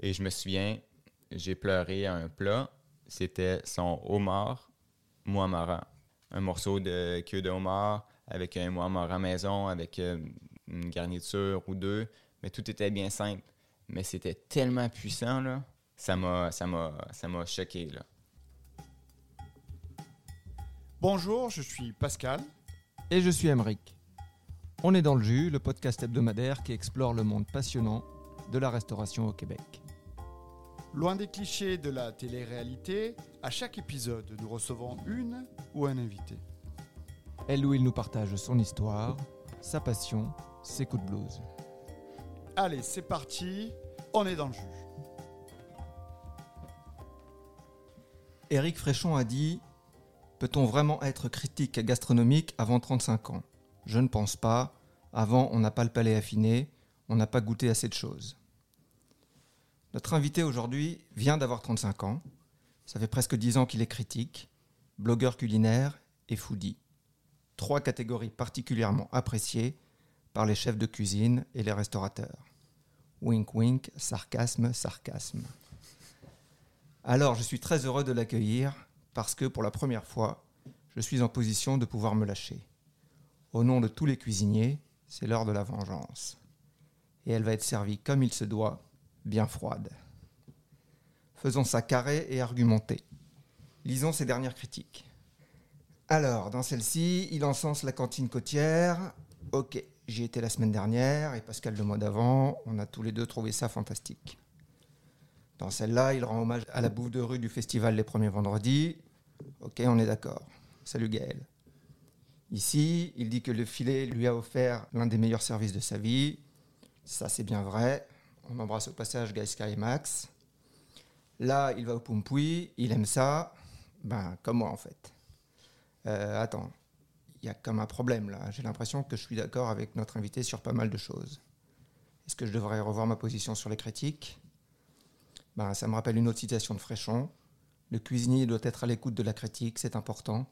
Et je me souviens, j'ai pleuré à un plat. C'était son homard moamara. Un morceau de queue de homard avec un moamara maison, avec euh, une garniture ou deux. Mais tout était bien simple. Mais c'était tellement puissant, là. Ça m'a, ça m'a, ça m'a choqué, là. Bonjour, je suis Pascal. Et je suis Emeric. On est dans le jus, le podcast hebdomadaire qui explore le monde passionnant de la restauration au Québec. Loin des clichés de la télé-réalité, à chaque épisode, nous recevons une ou un invité. Elle ou il nous partage son histoire, sa passion, ses coups de blues. Allez, c'est parti, on est dans le jus. Éric Fréchon a dit Peut-on vraiment être critique gastronomique avant 35 ans? Je ne pense pas. Avant, on n'a pas le palais affiné, on n'a pas goûté assez de choses. Notre invité aujourd'hui vient d'avoir 35 ans. Ça fait presque 10 ans qu'il est critique, blogueur culinaire et foodie. Trois catégories particulièrement appréciées par les chefs de cuisine et les restaurateurs. Wink wink, sarcasme, sarcasme. Alors je suis très heureux de l'accueillir parce que pour la première fois, je suis en position de pouvoir me lâcher. Au nom de tous les cuisiniers, c'est l'heure de la vengeance. Et elle va être servie comme il se doit, bien froide. Faisons ça carré et argumenté. Lisons ses dernières critiques. Alors, dans celle-ci, il encense la cantine côtière. Ok, j'y étais la semaine dernière et Pascal le mois d'avant, on a tous les deux trouvé ça fantastique. Dans celle-là, il rend hommage à la bouffe de rue du festival les premiers vendredis. Ok, on est d'accord. Salut Gaël. Ici, il dit que le filet lui a offert l'un des meilleurs services de sa vie. Ça, c'est bien vrai. On embrasse au passage Guy Sky et Max. Là, il va au Pumpuy, il aime ça. Ben, comme moi en fait. Euh, attends, il y a comme un problème là. J'ai l'impression que je suis d'accord avec notre invité sur pas mal de choses. Est-ce que je devrais revoir ma position sur les critiques? Ben, Ça me rappelle une autre citation de Fréchon. Le cuisinier doit être à l'écoute de la critique, c'est important.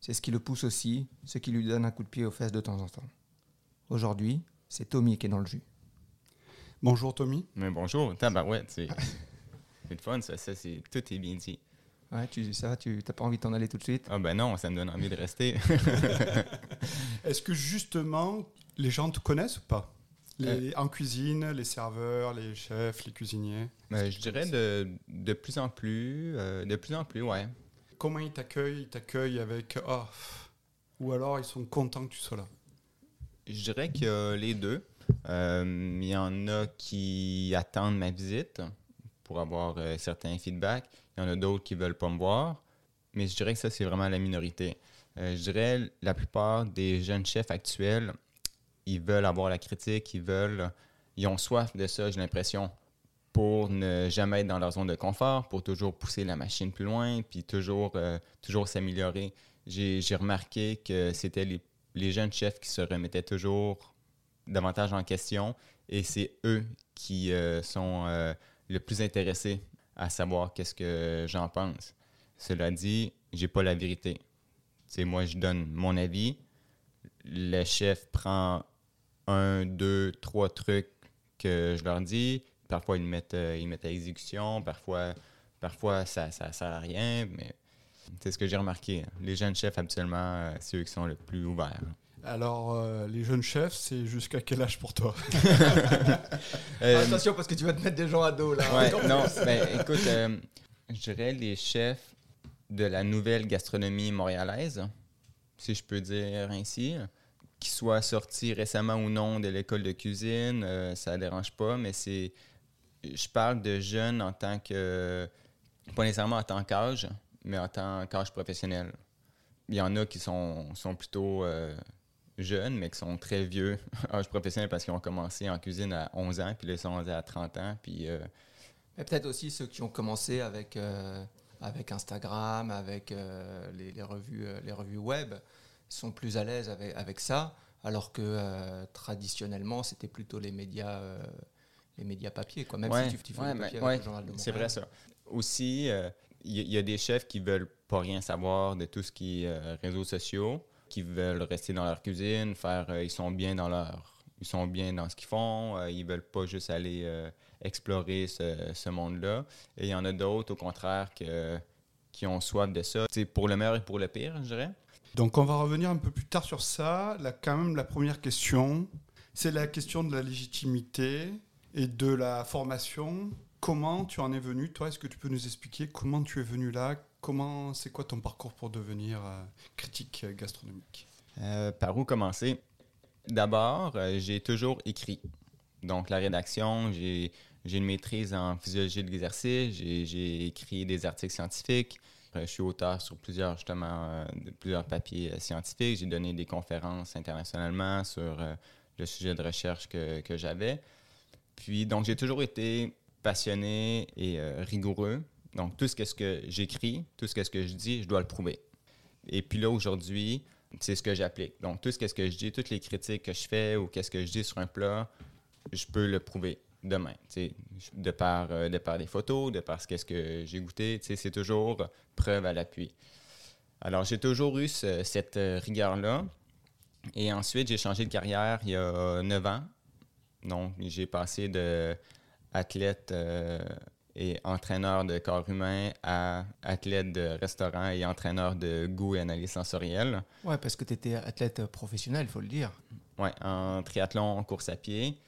C'est ce qui le pousse aussi, ce qui lui donne un coup de pied aux fesses de temps en temps. Aujourd'hui, c'est Tommy qui est dans le jus. Bonjour Tommy. Mais bonjour, tabarouette, c'est c'est le fun, ça, ça c'est, tout est bien dit. Ouais, tu ça, tu n'as pas envie de t'en aller tout de suite? Ah ben non, ça me donne envie de rester. Est-ce que justement, les gens te connaissent ou pas? Les- En cuisine, les serveurs, les chefs, les cuisiniers? Ben, je dirais de, de plus en plus, euh, de plus en plus, ouais. Comment ils t'accueillent? Ils t'accueillent avec « Ah pff Ou alors ils sont contents que tu sois là? Je dirais a les deux. Euh, Il y en a qui attendent ma visite pour avoir euh, certains feedbacks. Il y en a d'autres qui veulent pas me voir. Mais je dirais que ça, c'est vraiment la minorité. Euh, je dirais la plupart des jeunes chefs actuels, ils veulent avoir la critique, ils veulent, ils ont soif de ça, j'ai l'impression, pour ne jamais être dans leur zone de confort, pour toujours pousser la machine plus loin, puis toujours, toujours s'améliorer. J'ai remarqué que c'était les, les jeunes chefs qui se remettaient toujours davantage en question et c'est eux qui euh, sont euh, le plus intéressés à savoir qu'est-ce que j'en pense. Cela dit, j'ai pas la vérité. C'est moi, je donne mon avis. Le chef prend un, deux, trois trucs que je leur dis. Parfois, ils mettent, euh, ils mettent à exécution. Parfois, parfois ça ne sert à rien. Mais c'est ce que j'ai remarqué. Les jeunes chefs, habituellement, c'est eux qui sont le plus ouverts. Alors, euh, les jeunes chefs, c'est jusqu'à quel âge pour toi Euh, Attention parce que tu vas te mettre des gens à dos là. Ouais, non, ben, écoute, euh, je dirais les chefs de la nouvelle gastronomie montréalaise, si je peux dire ainsi, qui soient sortis récemment ou non de l'école de cuisine, euh, ça ne dérange pas, mais c'est. Je parle de jeunes en tant que. Pas nécessairement en tant qu'âge, mais en tant qu'âge professionnel. Il y en a qui sont, sont plutôt euh, jeunes, mais qui sont très vieux, âge professionnel, parce qu'ils ont commencé en cuisine à 11 ans, puis là, ils sont à 30 ans, puis. euh, Mais peut-être aussi ceux qui ont commencé avec, euh, avec Instagram, avec euh, les, les revues, euh, les revues web, sont plus à l'aise avec, avec ça, alors que traditionnellement, c'était plutôt les médias, les médias papier. Quoi. Même Ouais, si tu, tu fais ouais, du mais- papier ouais, avec le journal de C'est vrai ça. Aussi, il y, a des chefs qui veulent pas rien savoir de tout ce qui est réseaux sociaux, veulent rester dans leur cuisine, faire, euh, ils sont bien dans leur, ils sont bien dans ce qu'ils font, euh, ils veulent pas juste aller euh, explorer ce, ce monde-là. Et il y en a d'autres, au contraire, que, qui ont soif de ça. C'est pour le meilleur et pour le pire, je dirais. Donc on va revenir un peu plus tard sur ça. Là, quand même, la première question, c'est la question de la légitimité et de la formation. Comment tu en es venu? Toi, est-ce que tu peux nous expliquer comment tu es venu là? Comment, c'est quoi ton parcours pour devenir euh, critique gastronomique? Euh, par où commencer? D'abord, euh, j'ai toujours écrit. Donc, la rédaction, j'ai une maîtrise en physiologie de l'exercice, j'ai écrit des articles scientifiques, je suis auteur sur plusieurs, justement, plusieurs papiers scientifiques, j'ai donné des conférences internationalement sur le sujet de recherche que, que j'avais. Puis, donc, j'ai toujours été passionné et rigoureux. Donc, tout ce que, ce que j'écris, tout ce que, ce que je dis, je dois le prouver. Et puis là, aujourd'hui, c'est ce que j'applique. Donc, tout ce que, ce que je dis, toutes les critiques que je fais ou qu'est-ce que je dis sur un plat, je peux le prouver demain. De par, euh, de par des photos, de par ce que j'ai goûté, c'est toujours preuve à l'appui. Alors, j'ai toujours eu ce- cette euh, rigueur-là. Et ensuite, j'ai changé de carrière il y a 9 ans. Donc, j'ai passé de athlète euh, et entraîneur de corps humain à athlète de restaurant et entraîneur de goût et analyse sensorielle. Ouais, parce que tu étais athlète professionnel, il faut le dire. Ouais, en triathlon, en course à pied.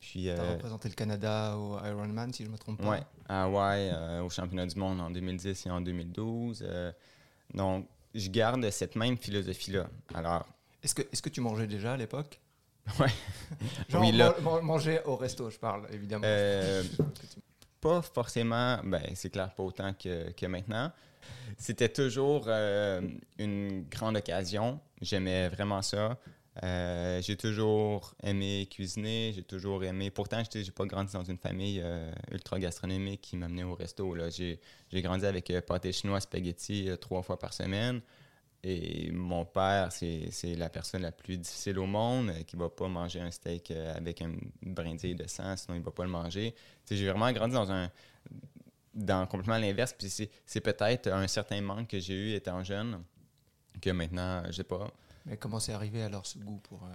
Puis, Tu as euh, représenté le Canada au Ironman, si je ne me trompe pas. ouais, à Hawaï, euh, au championnat du monde en 2010 et en 2012. euh, donc, je garde cette même philosophie-là. Alors, Est-ce que, est que tu mangeais déjà à l'époque? Ouais. Genre Oui, là. manger au resto, je parle, évidemment. Euh, pas forcément, ben, c'est clair, pas autant que, que maintenant. C'était toujours euh, une grande occasion. J'aimais vraiment ça. Euh, j'ai toujours aimé cuisiner, j'ai toujours aimé. Pourtant, je n'ai pas grandi dans une famille euh, ultra gastronomique qui m'amenait au resto. J'ai grandi avec pâté chinois, spaghetti trois fois par semaine. Et mon père, c'est la personne la plus difficile au monde euh, qui va pas manger un steak euh, avec un brindille de sang, sinon il va pas le manger. J'ai vraiment grandi dans un dans complètement l'inverse. Puis c'est- c'est peut-être un certain manque que j'ai eu étant jeune que maintenant, je sais pas. Mais comment c'est arrivé alors ce goût pour, euh,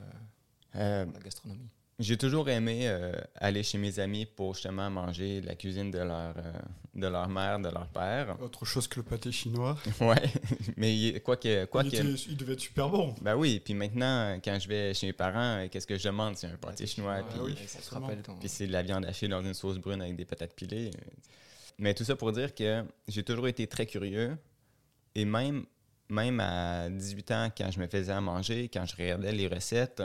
Euh, pour la gastronomie? J'ai toujours aimé euh, aller chez mes amis pour justement manger la cuisine de leur, euh, de leur mère, de leur père. Autre chose que le pâté chinois. ouais, mais il- quoi que... Quoi il, que était- il devait être super bon. ben oui, puis maintenant, quand je vais chez mes parents, euh, qu'est-ce que je demande? C'est un pâté chinois, Ouais, puis, oui, puis c'est de la viande hachée dans une sauce brune avec des patates pilées. Mais tout ça pour dire que j'ai toujours été très curieux. Et même, même à 18 ans, quand je me faisais à manger, quand je regardais les recettes,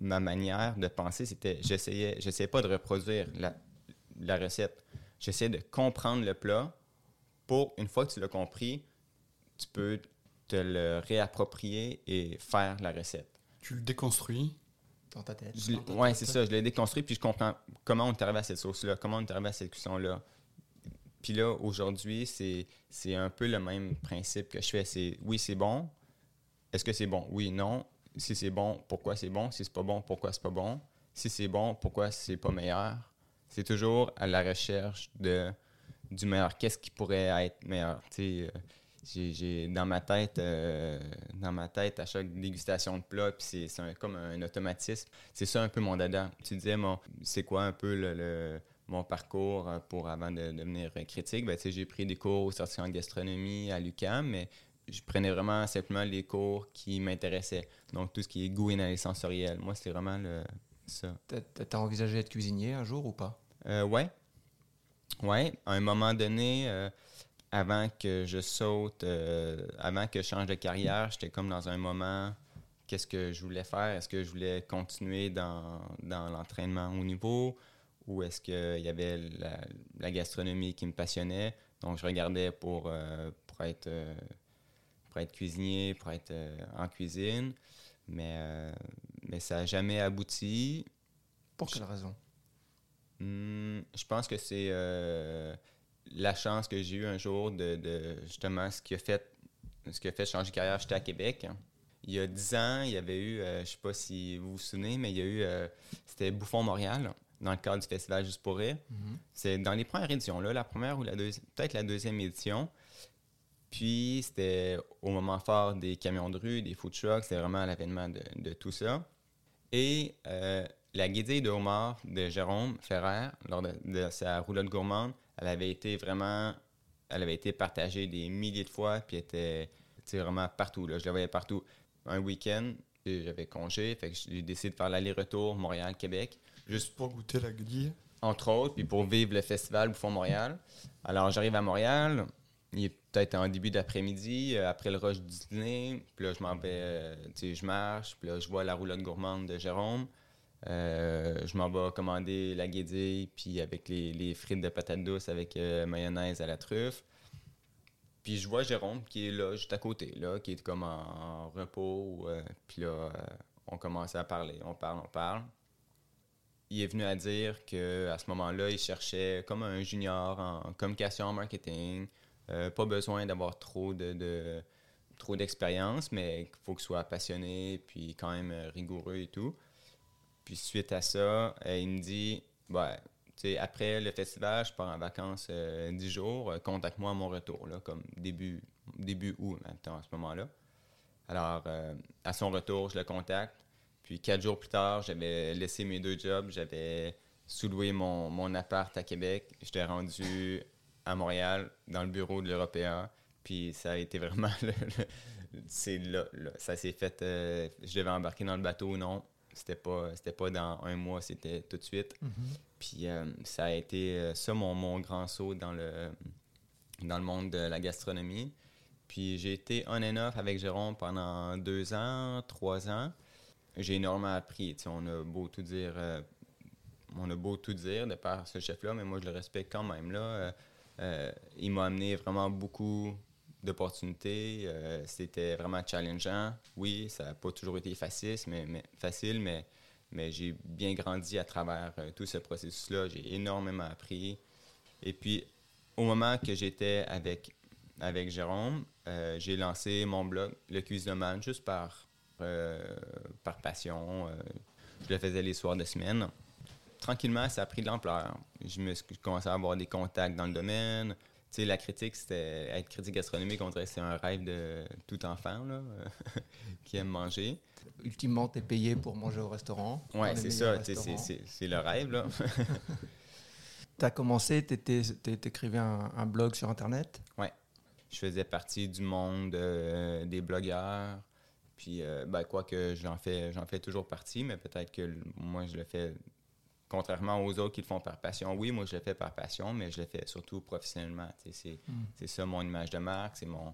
ma manière de penser, c'était j'essayais, j'essayais pas de reproduire la, la recette. J'essayais de comprendre le plat pour, une fois que tu l'as compris, tu peux te le réapproprier et faire la recette. Tu le déconstruis. dans ta tête. Je Dans ta ouais, c'est ça. Je l'ai déconstruit, puis je comprends comment on est arrivé à cette sauce-là, comment on est arrivé à cette cuisson-là. Puis là, aujourd'hui, c'est, c'est un peu le même principe que je fais. C'est oui, c'est bon. Est-ce que c'est bon? Oui, non. Si c'est bon, pourquoi c'est bon? Si c'est pas bon, pourquoi c'est pas bon? Si c'est bon, pourquoi c'est pas meilleur? C'est toujours à la recherche de, du meilleur. Qu'est-ce qui pourrait être meilleur? Euh, j'ai, dans ma tête, euh, dans ma tête, à chaque dégustation de plat, c'est, comme un automatisme. C'est ça un peu mon dada. Tu disais, mon, c'est quoi un peu le, mon parcours euh, pour avant de devenir critique? Ben, j'ai pris des cours au certificat en gastronomie à l'UQAM, mais je prenais vraiment simplement les cours qui m'intéressaient. Donc, tout ce qui est goût et analyse sensorielle. Moi, c'était vraiment le, ça. T'as- envisagé d'être cuisinier un jour ou pas? Euh, ouais. Ouais. À un moment donné, euh, avant que je saute, euh, avant que je change de carrière, j'étais comme dans un moment, qu'est-ce que je voulais faire? Est-ce que je voulais continuer dans, dans l'entraînement au niveau? Ou est-ce qu'il y avait la, la gastronomie qui me passionnait? Donc, je regardais pour, euh, pour, être, pour être cuisinier, pour être euh, en cuisine, mais, euh, mais ça n'a jamais abouti. Pour quelle raison? Hmm, je pense que c'est euh, la chance que j'ai eue un jour de, de, justement ce qui a fait ce qui a fait changer de carrière. J'étais à Québec. Il y a dix ans, il y avait eu, je sais pas si vous vous souvenez, mais il y a eu, c'était Bouffon Montréal, dans le cadre du festival Juste pour rire. C'est dans les premières éditions, là, la première ou la deuxième, peut-être la deuxième édition. Puis c'était au moment fort des camions de rue, des food trucks, c'était vraiment l'avènement de, de tout ça. Et euh, la guédille de homard de Jérôme Ferrer, lors de, de sa roulotte gourmande, elle avait été vraiment. Elle avait été partagée des milliers de fois, puis elle était vraiment partout. Là. Je la voyais partout. Un week-end, et j'avais congé, fait que j'ai décidé de faire l'aller-retour Montréal-Québec, Juste pour goûter la grille. entre autres, puis pour vivre le festival Bouffon Montréal. Alors, j'arrive à Montréal, il est peut-être en début d'après-midi, euh, après le rush du dîner, puis là, je m'en vais, euh, tu sais, je marche, puis là, je vois la roulotte gourmande de Jérôme. Euh, je m'en vais commander la guédille, puis avec les, les frites de patates douces avec mayonnaise à la truffe. Puis je vois Jérôme qui est là, juste à côté, là, qui est comme en, en repos. puis là, on commence à parler, on parle, on parle. Il est venu à dire que à ce moment-là, il cherchait comme un junior en communication, marketing. Euh, pas besoin d'avoir trop de, trop d'expérience, mais qu'il faut qu'il soit passionné, puis quand même euh, rigoureux et tout. Puis suite à ça, euh, il me dit, ouais, tu sais, après le festival, je pars en vacances euh, 10 jours, contacte-moi à mon retour, là, comme début, début août maintenant à ce moment-là. Alors, à son retour, je le contacte. Puis quatre jours plus tard, j'avais laissé mes deux jobs, j'avais sous-loué mon, mon appart à Québec. J'étais rendu à Montréal, dans le bureau de l'Européen. Puis ça a été vraiment le- le- c'est là, là. Ça s'est fait. euh, je devais embarquer dans le bateau, non. C'était pas, c'était pas dans un mois, c'était tout de suite. Puis euh, ça a été euh, ça mon, mon grand saut dans le, dans le monde de la gastronomie. Puis j'ai été on and off avec Jérôme pendant deux ans, trois ans. J'ai énormément appris. On a beau tout dire, euh, on a beau tout dire de par ce chef-là, mais moi je le respecte quand même. Là. Euh, il m'a amené vraiment beaucoup d'opportunités. Euh, C'était vraiment challengeant. Oui, ça n'a pas toujours été facile, mais, facile, mais, j'ai bien grandi à travers euh, tout ce processus-là. J'ai énormément appris. Et puis, au moment que j'étais avec, avec Jérôme, j'ai lancé mon blog, Le Cuisinoman, juste par, par passion. Je le faisais les soirs de semaine. Tranquillement, ça a pris de l'ampleur. Je me je commençais à avoir des contacts dans le domaine. Tu sais, la critique, c'était être critique gastronomique, on dirait que c'est un rêve de tout enfant là, qui aime manger. Ultimement, tu es payé pour manger au restaurant. les c'est ça, c'est- restaurants. c'est c'est le rêve. là. Tu as commencé, tu écrivais un, un blog sur Internet? je faisais partie du monde euh, des blogueurs. Puis, euh, ben, quoi que j'en fais, j'en fais toujours partie, mais peut-être que moi, je le fais contrairement aux autres qui le font par passion. Oui, moi, je le fais par passion, mais je le fais surtout professionnellement. C'est Mm. ça mon image de marque, c'est mon,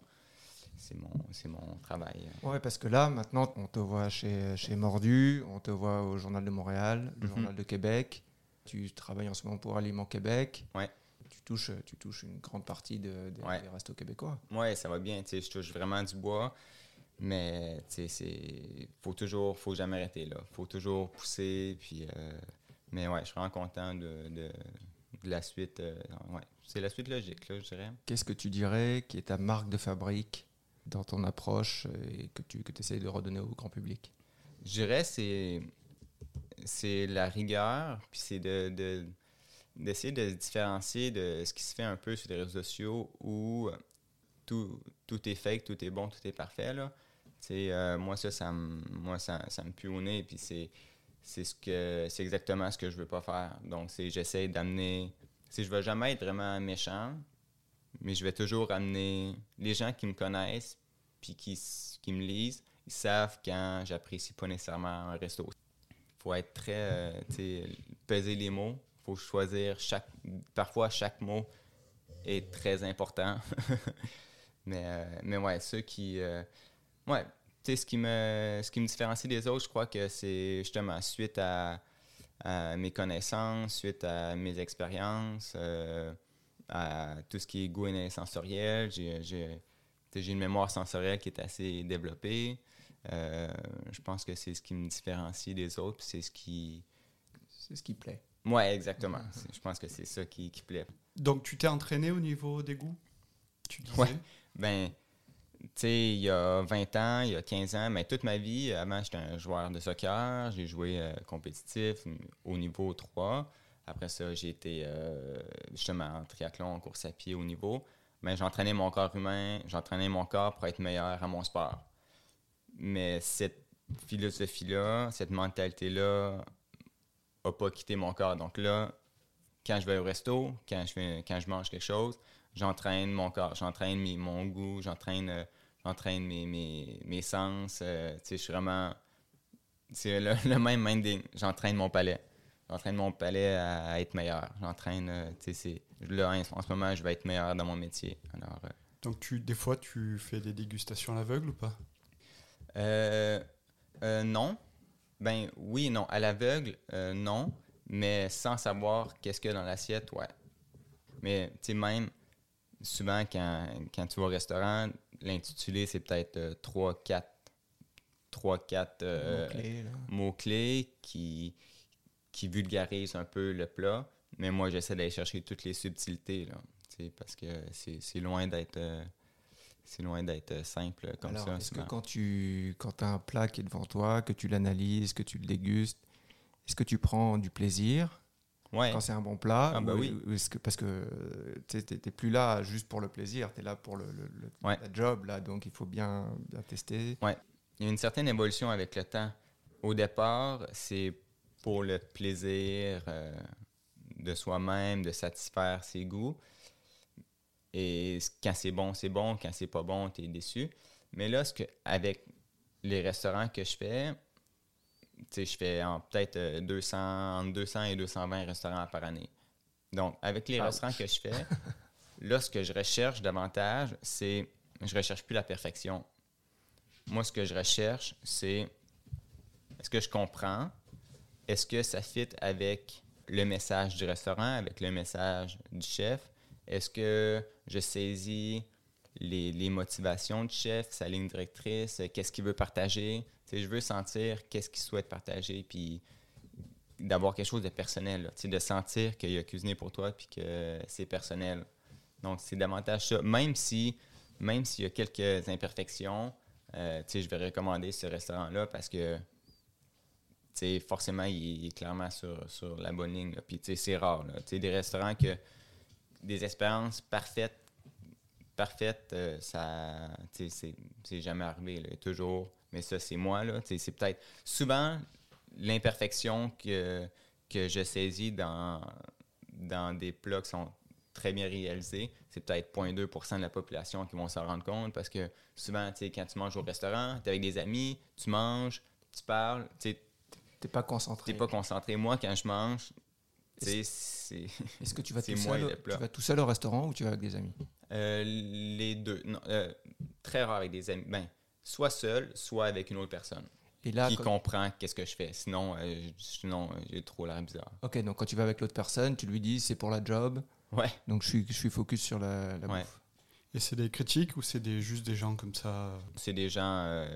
c'est mon, c'est mon travail. Ouais, parce que là, maintenant, on te voit chez, chez Mordu, on te voit au Journal de Montréal, le Mhm. Journal de Québec. Tu travailles en ce moment pour Aliments Québec. Ouais. Tu touches, tu touches une grande partie de, de- Ouais. des restos québécois. Ouais, ça va bien. Je touche vraiment du bois. Mais c'est faut toujours, faut jamais arrêter là. Faut toujours pousser. Puis, euh, mais ouais, je suis vraiment content de, de, de la suite. euh, ouais, c'est la suite logique là, je dirais. Qu'est-ce que tu dirais qui est ta marque de fabrique dans ton approche euh, et que tu que essayes de redonner au grand public? Je dirais c'est c'est la rigueur, puis c'est de, de- d'essayer de se différencier de ce qui se fait un peu sur les réseaux sociaux où tout, tout est fake, tout est bon, tout est parfait. Là. Euh, moi, ça, ça moi, ça, ça me pue au nez, puis c'est, c'est, ce que, c'est exactement ce que je veux pas faire. Donc, c'est, j'essaie d'amener... Si je veux jamais être vraiment méchant, mais je vais toujours amener les gens qui me connaissent, puis qui, qui me lisent, ils savent quand j'apprécie pas nécessairement un resto. faut être très, euh, peser les mots. faut choisir chaque... Parfois, chaque mot est très important. mais, euh, mais ouais, ceux qui... euh, ouais, ce qui me, ce qui me différencie des autres, je crois que c'est justement suite à, à mes connaissances, suite à mes expériences, euh, à tout ce qui est goût et sensoriel. J'ai, une mémoire sensorielle qui est assez développée. Euh, je pense que c'est ce qui me différencie des autres, puis c'est ce qui... C'est ce qui plaît. Ouais, exactement. Je pense que c'est ça qui, qui plaît. Donc, tu t'es entraîné au niveau des goûts Tu disais? Ouais. Ben, sais, il y a 20 ans, il y a 15 ans, mais toute ma vie, avant, j'étais un joueur de soccer. J'ai joué euh, compétitif au niveau 3. Après ça, j'ai été euh, justement en triathlon, en course à pied au niveau. Mais j'entraînais mon corps humain, j'entraînais mon corps pour être meilleur à mon sport. Mais cette philosophie-là, cette mentalité-là, n'a pas quitté mon corps. Donc là, quand je vais au resto, quand je, fais, quand je mange quelque chose, j'entraîne mon corps, j'entraîne mon goût, j'entraîne euh, j'entraîne mes, mes, mes sens. Euh, tu sais, je suis vraiment. C'est le, le même minding. J'entraîne mon palais. J'entraîne mon palais à, être meilleur. J'entraîne. euh, tu sais, c'est. Là, en, en ce moment, je vais être meilleur dans mon métier. Alors. euh, Donc, tu, des fois, tu fais des dégustations à l'aveugle ou pas? Non. Ben oui non. À l'aveugle, non. Mais sans savoir qu'est-ce qu'il y a dans l'assiette, ouais. Mais tu sais, même souvent quand, quand tu vas au restaurant, l'intitulé, c'est peut-être 3, 4, 3, 4 Mots-clés, là. mots-clés qui, qui vulgarisent un peu le plat. Mais moi, j'essaie d'aller chercher toutes les subtilités, là. Parce que c'est loin d'être... euh, c'est loin d'être simple comme Alors, ça. est-ce que quand tu quand as un plat qui est devant toi, que tu l'analyses, que tu le dégustes, est-ce que tu prends du plaisir Ouais. quand c'est un bon plat Ah, bah ou- oui. ou est-ce que, Parce que tu n'es plus là juste pour le plaisir, tu es là pour le, le- le- Ouais. la job, là, donc il faut bien, bien tester. Il y a une certaine évolution avec le temps. Au départ, c'est pour le plaisir euh, de soi-même, de satisfaire ses goûts. Et quand c'est bon, c'est bon. Quand c'est pas bon, tu es déçu. Mais là, ce que, avec les restaurants que je fais, je fais peut-être euh, 200, entre 200 et 220 restaurants par année. Donc, avec les Ouch. restaurants que je fais, là, ce que je recherche davantage, c'est. Je recherche plus la perfection. Moi, ce que je recherche, c'est est-ce que je comprends? Est-ce que ça fit avec le message du restaurant, avec le message du chef? Est-ce que je saisis les, les motivations du chef, sa ligne directrice, euh, qu'est-ce qu'il veut partager? Je veux sentir qu'est-ce qu'il souhaite partager, puis d'avoir quelque chose de personnel, de sentir qu'il a cuisiné pour toi, puis que c'est personnel. Donc, c'est davantage ça. Même si, même s'il y a quelques imperfections, euh, je vais recommander ce restaurant-là parce que, forcément, il, est clairement sur, sur la bonne ligne. Puis, c'est rare. des restaurants que des expériences parfaites, parfaites, euh, ça, c'est- jamais arrivé. Toujours. Mais ça, c'est moi, là. C'est peut-être souvent l'imperfection que, que je saisis dans, dans des plats qui sont très bien réalisés, c'est peut-être 0.2% de la population qui vont s'en rendre compte parce que souvent, quand tu manges au restaurant, tu es avec des amis, tu manges, tu parles, tu T'es pas concentré. t'es pas concentré. Moi, quand je mange, Est-ce que tu vas, tout seul, tu vas tout seul au restaurant ou tu vas avec des amis? Euh, les deux. Non, euh, très rare avec des amis. Ben, soit seul, soit avec une autre personne Et là, qui quand- comprend qu'est-ce que je fais. Sinon, euh, sinon euh, j'ai trop l'air bizarre. ok, donc quand tu vas avec l'autre personne, tu lui dis c'est pour la job, Ouais. donc je suis, je suis focus sur la, la Ouais. bouffe. Et c'est des critiques ou c'est des, juste des gens comme ça? C'est des gens euh,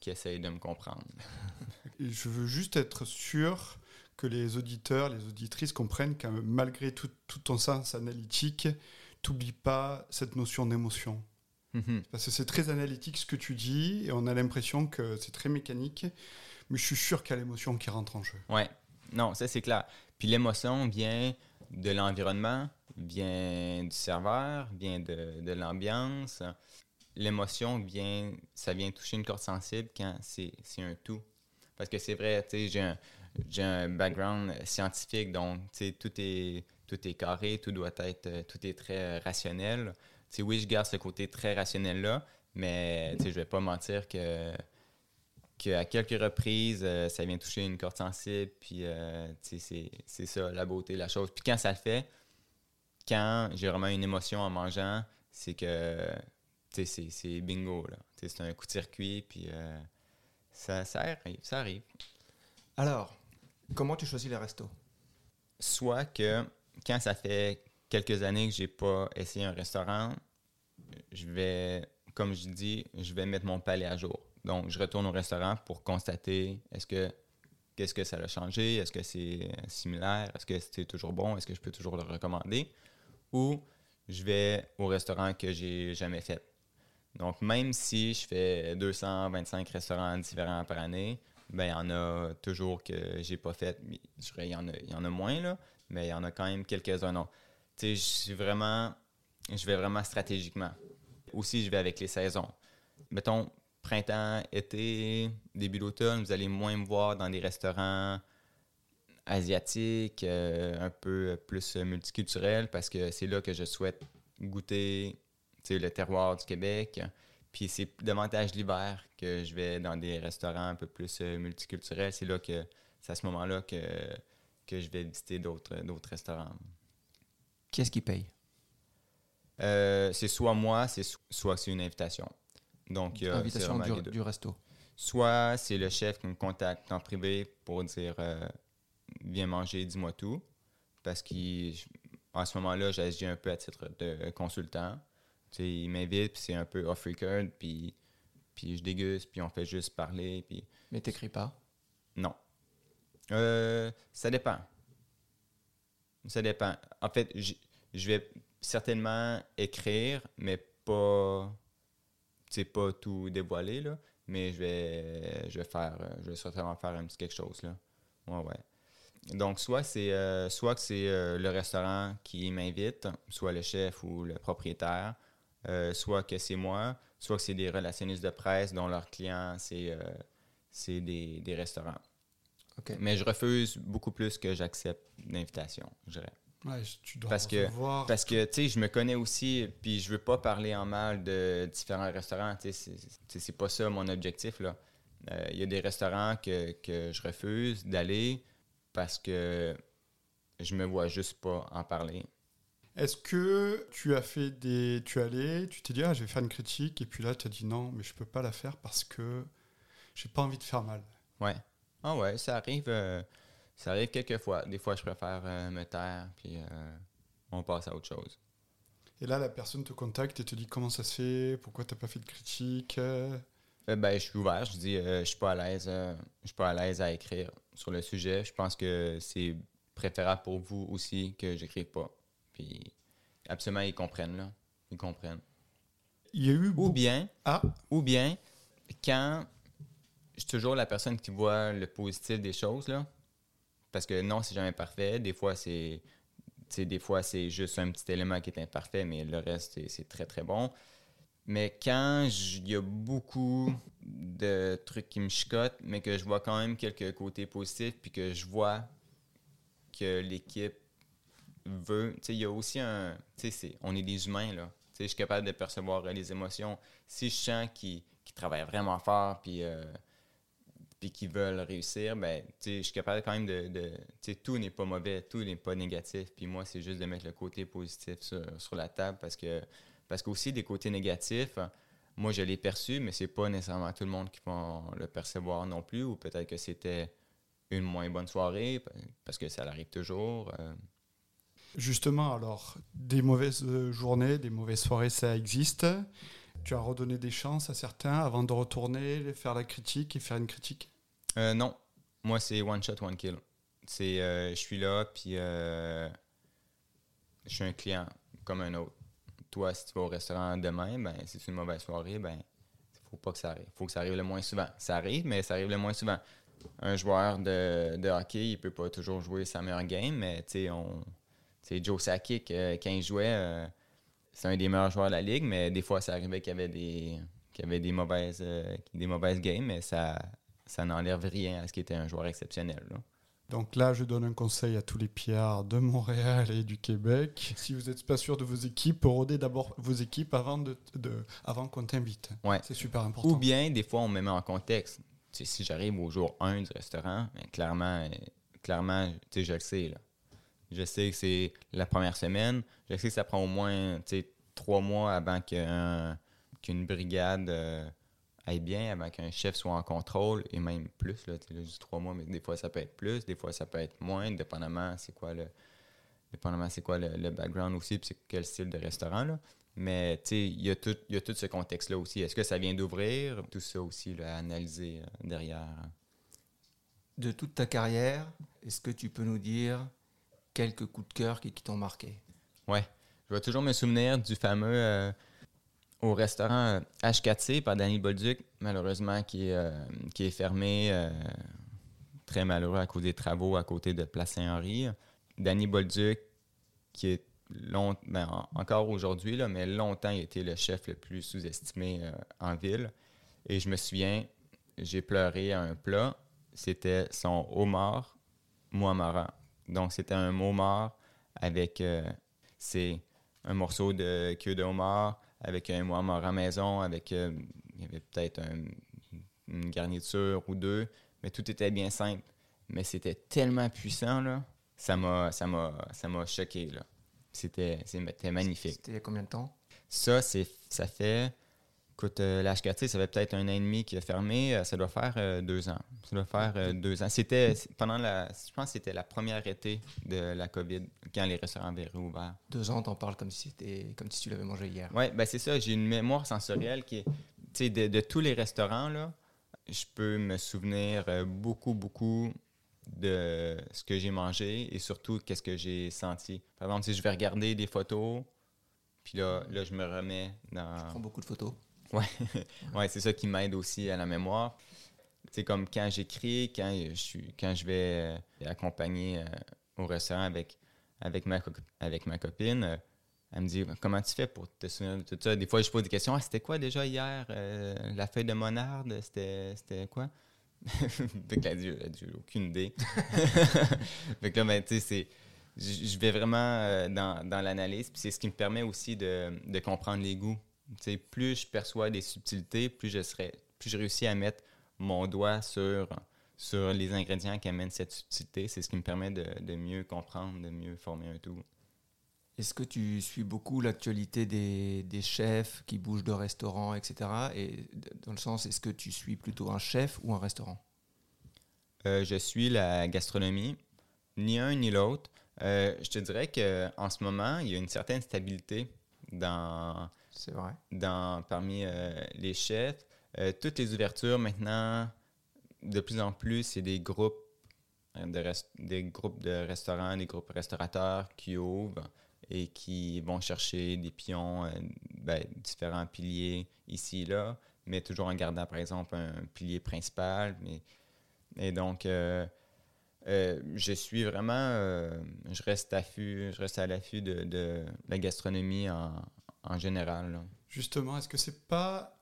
qui essayent de me comprendre. Et Je veux juste être sûr que les auditeurs, les auditrices comprennent que malgré tout, tout ton sens analytique, t'oublies pas cette notion d'émotion. Mhm. Parce que c'est très analytique ce que tu dis et on a l'impression que c'est très mécanique, mais je suis sûr qu'il y a l'émotion qui rentre en jeu. Ouais. Non, ça c'est clair. Puis l'émotion vient de l'environnement, vient du serveur, vient de, de l'ambiance. L'émotion vient, ça vient toucher une corde sensible quand c'est c'est un tout. Parce que c'est vrai, tu sais, j'ai un, j'ai un background scientifique, donc tu sais, tout est, tout est carré, tout doit être, tout est très rationnel. Oui, je garde ce côté très rationnel-là, mais tu sais, je vais pas mentir que qu'à quelques reprises, euh, ça vient toucher une corde sensible, puis euh, tu sais, c'est ça, la beauté la chose. Puis quand ça le fait, quand j'ai vraiment une émotion en mangeant, c'est que tu sais, c'est- c'est bingo, là. C'est un coup de circuit, puis euh, ça, ça arrive, ça arrive. Alors, comment tu choisis les restos Soit que quand ça fait quelques années que j'ai pas essayé un restaurant, je vais, comme je dis, je vais mettre mon palais à jour. Donc, je retourne au restaurant pour constater est-ce que qu'est-ce que ça a changé, est-ce que c'est similaire, est-ce que c'est toujours bon, est-ce que je peux toujours le recommander, ou je vais au restaurant que j'ai jamais fait. Donc, même si je fais 225 restaurants différents par année, ben, il y en a toujours que j'ai pas fait. Il y en a, moins, là, mais il y en a quand même quelques-uns. Je vais vraiment stratégiquement. Aussi, je vais avec les saisons. Mettons, printemps, été, début d'automne, vous allez moins me voir dans des restaurants asiatique, euh, un peu plus multiculturel, parce que c'est là que je souhaite goûter le terroir du Québec. Puis c'est davantage l'hiver que je vais dans des restaurants un peu plus multiculturels. C'est là que c'est à ce moment-là que, que je vais visiter d'autres restaurants. Qui est-ce qui paye? Euh, c'est soit moi, c'est soit c'est une invitation. Donc, invitation du, du, resto. Soit c'est le chef qui me contacte en privé pour dire euh, viens manger, dis-moi tout. Parce qu'en ce moment-là, j'agis un peu à titre de consultant. sais, il m'invite, puis c'est un peu off-record, puis, puis je déguste, puis on fait juste parler. Puis... Mais t'écris pas? Non. Euh, ça dépend. Ça dépend. En fait, je vais certainement écrire, mais pas, pas tout dévoiler, là. Mais je vais, je vais faire, je vais certainement faire un petit quelque chose, là. Ouais, ouais. Donc, soit c'est, euh, soit que c'est euh, le restaurant qui m'invite, soit le chef ou le propriétaire, euh, soit que c'est moi, soit que c'est des relationnistes de presse dont leur client, c'est, des restaurants. Mais je refuse beaucoup plus que j'accepte l'invitation, je dirais. Ouais, tu dois parce que, parce que, tu sais, je me connais aussi, puis je veux pas parler en mal de différents restaurants. Tu sais, c'est pas ça mon objectif, là. Euh, il y a des restaurants que, que je refuse d'aller parce que je me vois juste pas en parler. Est-ce que tu as fait des. Tu es allé, tu t'es dit, ah, je vais faire une critique, et puis là, tu as dit non, mais je peux pas la faire parce que j'ai pas envie de faire mal. Ouais. Ah ouais, ça arrive. Euh, ça arrive quelques fois. Des fois, je préfère euh, me taire, puis euh, on passe à autre chose. Et là, la personne te contacte et te dit comment ça se fait, pourquoi tu n'as pas fait de critique? Ben, Je suis ouvert, je dis je suis pas à l'aise je suis pas à l'aise à écrire sur le sujet. Je pense que c'est préférable pour vous aussi que j'écrive pas. Puis absolument, ils comprennent, là. Ils comprennent. Il y a eu... Ou bien, ah. ou bien, quand je suis toujours la personne qui voit le positif des choses, là, parce que non, c'est jamais parfait. Des fois, c'est des fois, c'est juste un petit élément qui est imparfait, mais le reste, c'est très, très bon. Mais quand il y a beaucoup de trucs qui me chicotent, mais que je vois quand même quelques côtés positifs, puis que je vois que l'équipe veut. Tu sais, il y a aussi un. Tu sais, on est des humains, là. Tu sais, je suis capable de percevoir les émotions. Si je sens qu'ils travaillent vraiment fort, puis. Euh, puis qui veulent réussir, ben, je suis capable quand même de. tout n'est pas mauvais, tout n'est pas négatif. Puis moi, c'est juste de mettre le côté positif sur, sur, la table parce que parce qu'aussi des côtés négatifs, moi je l'ai perçu, mais c'est pas nécessairement tout le monde qui va le percevoir non plus. Ou peut-être que c'était une moins bonne soirée, parce que ça arrive toujours. Euh. Justement, alors, des mauvaises journées, des mauvaises soirées, ça existe. Tu as redonné des chances à certains avant de retourner, faire la critique et faire une critique euh, Non. Moi, c'est one shot, one kill. C'est, euh, je suis là, puis euh, je suis un client comme un autre. Toi, si tu vas au restaurant demain, ben, si c'est une mauvaise soirée, ben, faut pas que ça arrive. faut que ça arrive le moins souvent. Ça arrive, mais ça arrive le moins souvent. Un joueur de, hockey, il peut pas toujours jouer sa meilleure game, mais tu Joe Sakic, quand il jouait, c'est un des meilleurs joueurs de la ligue, mais des fois, ça arrivait qu'il y avait des, qu'il avait des mauvaises, euh, des mauvaises games, mais ça, ça n'enlève rien à ce qui était un joueur exceptionnel. Donc là, je donne un conseil à tous les Pierres de Montréal et du Québec. Si vous n'êtes pas sûr de vos équipes, rodez d'abord vos équipes avant, de, avant qu'on t'invite. Ouais. C'est super important. Ou bien, des fois, on me met en contexte. si j'arrive au jour 1 du restaurant, ben, clairement, clairement je le sais. Là. Je sais que c'est la première semaine. Je sais que ça prend au moins trois mois avant qu'une brigade euh, aille bien, avant qu'un chef soit en contrôle, et même plus. Là, là, juste trois mois, mais des fois ça peut être plus, des fois ça peut être moins, dépendamment c'est quoi le dépendamment c'est quoi le, background aussi, puis c'est quel style de restaurant. Là. Mais il y, a tout, y a tout ce contexte-là aussi. Est-ce que ça vient d'ouvrir? Tout ça aussi là, à analyser euh, derrière. De toute ta carrière, est-ce que tu peux nous dire quelques coups de cœur qui, t'ont marqué? Ouais. Je vais toujours me souvenir du fameux euh, au restaurant H4C euh, par Danny Bolduc, malheureusement, qui, euh, est fermé. très malheureux à cause des travaux à côté de Place Saint-Henri. Danny Bolduc, qui est long, ben, encore aujourd'hui, mais longtemps, il était le chef le plus sous-estimé en ville. Et je me souviens, j'ai pleuré à un plat. C'était son homard muamara. Donc, c'était un homard avec euh, c'est un morceau de queue de homard avec un muamara maison, avec euh, il y avait peut-être un- une garniture ou deux, mais tout était bien simple. Mais c'était tellement puissant, là, ça m'a ça m'a ça m'a choqué, là. C'était c'était magnifique. C'était il y a combien de temps? Ça, c'est, ça fait. Écoute, euh, l'HKT, ça fait peut-être un an et demi qu'il a fermé. euh, ça doit faire euh, deux ans. Ça doit faire euh, deux ans. C'était pendant la. Je pense que c'était la première été de la COVID, quand les restaurants avaient réouvert. Deux ans, t'en parles comme si, c'était, comme si tu l'avais mangé hier. Oui, ben c'est ça. J'ai une mémoire sensorielle qui est. Tu sais, de, de tous les restaurants, là, je peux me souvenir beaucoup, beaucoup de ce que j'ai mangé et surtout qu'est-ce que j'ai senti. Par exemple, si je vais regarder des photos, puis là, là je me remets dans. Je prends beaucoup de photos. Ouais, c'est ça qui m'aide aussi à la mémoire. C'est comme quand j'écris, quand je suis, quand je vais euh, accompagner euh, au restaurant avec avec ma avec ma copine, euh, elle me dit comment tu fais pour te souvenir de tout ça. Des fois, je pose des questions. Ah, c'était quoi déjà hier La feuille de monarde, c'était quoi Fait que là, elle aucune idée. fait que là, tu sais, je vais vraiment dans, dans l'analyse, puis c'est ce qui me permet aussi de, de comprendre les goûts. Plus je perçois des subtilités, plus je serai, plus je réussis à mettre mon doigt sur, sur les ingrédients qui amènent cette subtilité. C'est ce qui me permet de, de mieux comprendre, de mieux former un tout. Est-ce que tu suis beaucoup l'actualité des, des chefs qui bougent de restaurant, etc. Et dans le sens, est-ce que tu suis plutôt un chef ou un restaurant? Euh, je suis la gastronomie, ni un ni l'autre. Euh, je te dirais qu'en ce moment, il y a une certaine stabilité dans, C'est vrai. dans, parmi euh, les chefs. Euh, toutes les ouvertures maintenant, de plus en plus, c'est des groupes, euh, de des groupes de restaurants, des groupes restaurateurs qui ouvrent et qui vont chercher des pions, ben, différents piliers ici et là, mais toujours en gardant, par exemple, un pilier principal. Mais, et donc, je suis vraiment, je reste affût, je reste à l'affût de, de la gastronomie en, en général. là. Justement, est-ce que c'est pas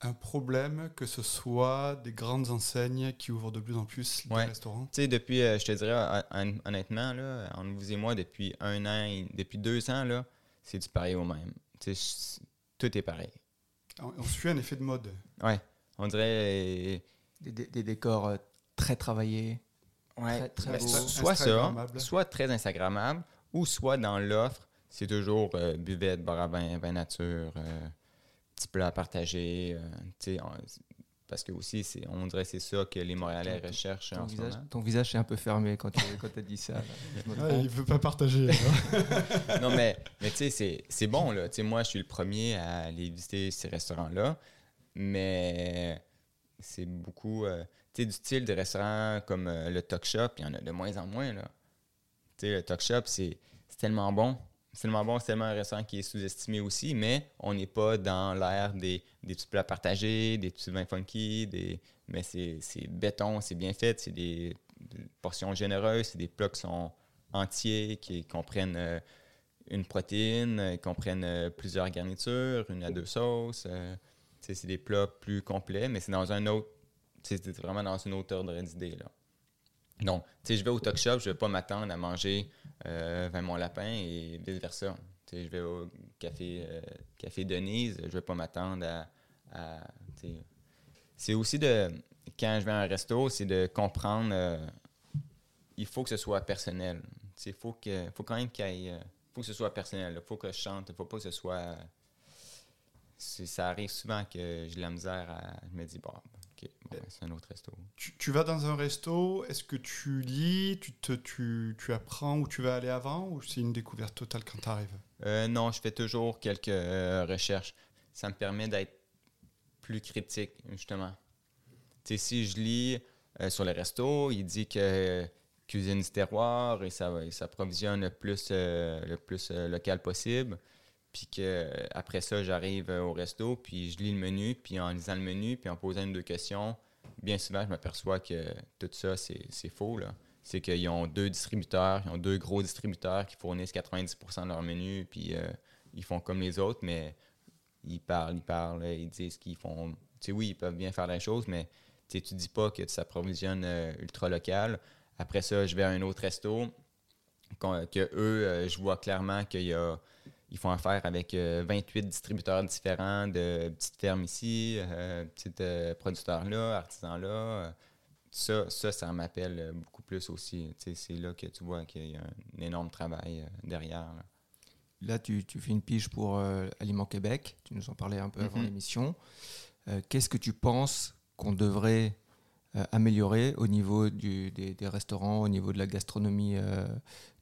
un problème que ce soit des grandes enseignes qui ouvrent de plus en plus des Ouais. restaurants? Tu sais, depuis, euh, je te dirais, hon- hon- honnêtement, là, entre vous et moi, depuis un an, et- depuis deux ans, là, c'est du pareil au même. Tu sais, je- tout est pareil. On on suit un effet de mode. Ouais. On dirait. euh, Des, des- des décors euh, très travaillés. Ouais, Très, très ben, beau. soit ça, soit très Instagrammable, ou soit dans l'offre, c'est toujours euh, buvette, bar à vin, vin nature, euh, petit plat à partager. euh, tu sais, on- parce que aussi, c'est- on dirait que c'est ça que les Montréalais Ton- recherchent Ton en ce visage, moment. ton visage est un peu fermé quand tu quand as dit ça. là. Ouais, il veut pas partager. non, mais, mais tu sais, c'est- c'est bon, là. Tu sais, moi, je suis le premier à aller visiter ces restaurants-là, mais c'est beaucoup, euh, tu sais, du style de restaurants comme euh, le Talk Shop, il y en a de moins en moins, là. Tu sais, le Talk Shop, c'est c'est tellement bon. C'est tellement bon, c'est tellement restaurant qui est sous-estimé aussi, mais on n'est pas dans l'ère des, des petits plats partagés, des petits vins funky, des, mais c'est béton, c'est bien fait, c'est des, portions généreuses, c'est des plats qui sont entiers, qui comprennent euh, une protéine, euh, qui comprennent euh, plusieurs garnitures, une à deux sauces. c'est des plats plus complets, mais c'est dans un autre. C'est vraiment dans une autre ordre d'idée. Donc, tu sais, je vais au talk shop, je ne vais pas m'attendre à manger euh, mon lapin et vice-versa. Tu sais, je vais au café, euh, café Denise, je ne vais pas m'attendre à. tu sais. c'est aussi de. Quand je vais à un resto, c'est de comprendre. euh, il faut que ce soit personnel. Il faut, que, faut quand même qu'il y ait, euh, faut que ce soit personnel. Il faut que je chante. Il faut pas que ce soit. ça arrive souvent que j'ai la misère à. Je me dis, bon, ok, bon, ben, c'est un autre resto. tu, tu vas dans un resto, est-ce que tu lis, tu, te, tu, tu apprends où tu vas aller avant ou c'est une découverte totale quand tu arrives Euh, non, je fais toujours quelques euh, recherches. Ça me permet d'être plus critique, justement. Tu sais, si je lis euh, sur le resto, il dit que euh, cuisine du terroir et ça, il s'approvisionne le plus, euh, le plus euh, local possible. Puis que après ça, j'arrive euh, au resto, puis je lis le menu, puis en lisant le menu, puis en posant une deux questions, bien souvent, je m'aperçois que tout ça, c'est faux. C'est qu'ils ont deux distributeurs, ils ont deux gros distributeurs qui fournissent 90% de leur menu, puis euh, ils font comme les autres, mais ils parlent, ils parlent, ils disent qu'ils font. Tu sais, oui, ils peuvent bien faire la chose, mais tu tu dis pas que tu s'approvisionnes euh, ultra local Après ça, je vais à un autre resto, que eux, je vois clairement qu'ils font affaire avec 28 distributeurs différents de petites fermes ici, petits producteurs là, artisans là. ça, ça, ça m'appelle beaucoup plus aussi. C'est là que tu vois qu'il y a un énorme travail derrière. Là, tu, fais une pige pour euh, Aliment Québec. Tu nous en parlais un peu avant mhm. l'émission. Euh, qu'est-ce que tu penses qu'on devrait euh, améliorer au niveau des, restaurants, au niveau de la gastronomie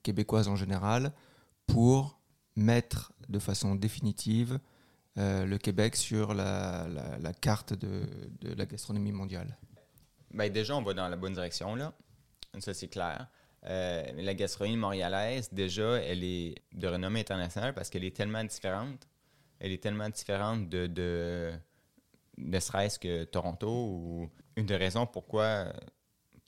québécoise en général, pour mettre de façon définitive le Québec sur la, carte de, la gastronomie mondiale ben Déjà, on va dans la bonne direction, là. Ça, c'est clair. Euh, la gastronomie montréalaise, déjà, elle est de renommée internationale parce qu'elle est tellement différente. Elle est tellement différente de, de ne serait-ce que Toronto. Ou une des raisons pourquoi,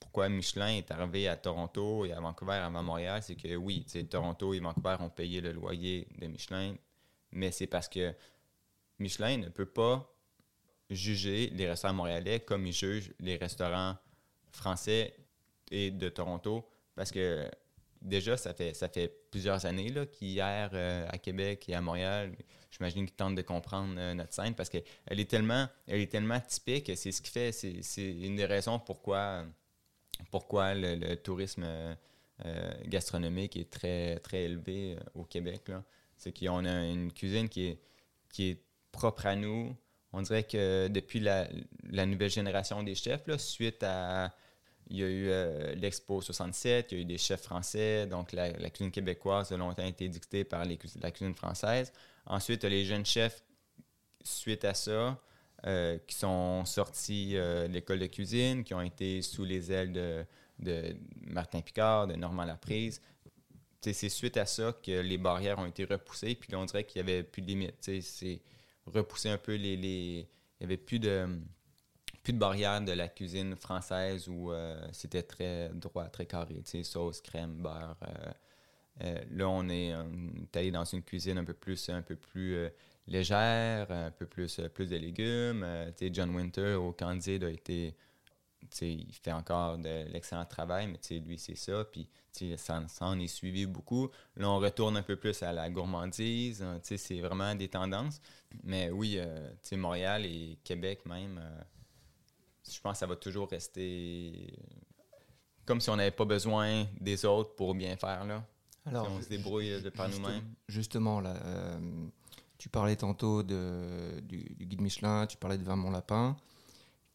pourquoi Michelin est arrivé à Toronto et à Vancouver avant Montréal, c'est que oui, Toronto et Vancouver ont payé le loyer de Michelin, mais c'est parce que Michelin ne peut pas juger les restaurants montréalais comme il juge les restaurants français et de Toronto parce que déjà, ça fait, ça fait plusieurs années qu'il erre euh, à Québec et à Montréal. J'imagine qu'ils tentent de comprendre euh, notre scène parce qu'elle est tellement elle est tellement typique. C'est ce qui fait, c'est une des raisons pourquoi, pourquoi le, tourisme euh, gastronomique est très, très élevé au Québec. C'est qu'on a une cuisine qui est, qui est propre à nous. On dirait que depuis la, nouvelle génération des chefs, suite à il y a eu euh, l'Expo 67, il y a eu des chefs français, donc la, cuisine québécoise a longtemps été dictée par la cuisine française. Ensuite, les jeunes chefs, suite à ça, euh, qui sont sortis euh, de l'école de cuisine, qui ont été sous les ailes de, Martin Picard, de Normand Laprise. C'est suite à ça que les barrières ont été repoussées, puis on dirait qu'il n'y avait plus de limites. C'est repousser un peu les. Il n'y avait plus de plus de barrière de la cuisine française où euh, c'était très droit, très carré, sauce, crème, beurre. Euh, euh, là, on est, allé dans une cuisine un peu plus, un peu plus légère, un peu plus, plus de légumes. sais, John Winter au Candide a été, il fait encore de l'excellent travail, mais lui, c'est ça. Puis, ça, ça, en est suivi beaucoup. Là, on retourne un peu plus à la gourmandise. Hein, c'est vraiment des tendances. Mais oui, sais, Montréal et Québec même je pense que ça va toujours rester comme si on n'avait pas besoin des autres pour bien faire. Là. Alors, on se débrouille de par nous-mêmes. Justement, là, euh, tu parlais tantôt de, du, guide Michelin, tu parlais de Vin Mon Lapin.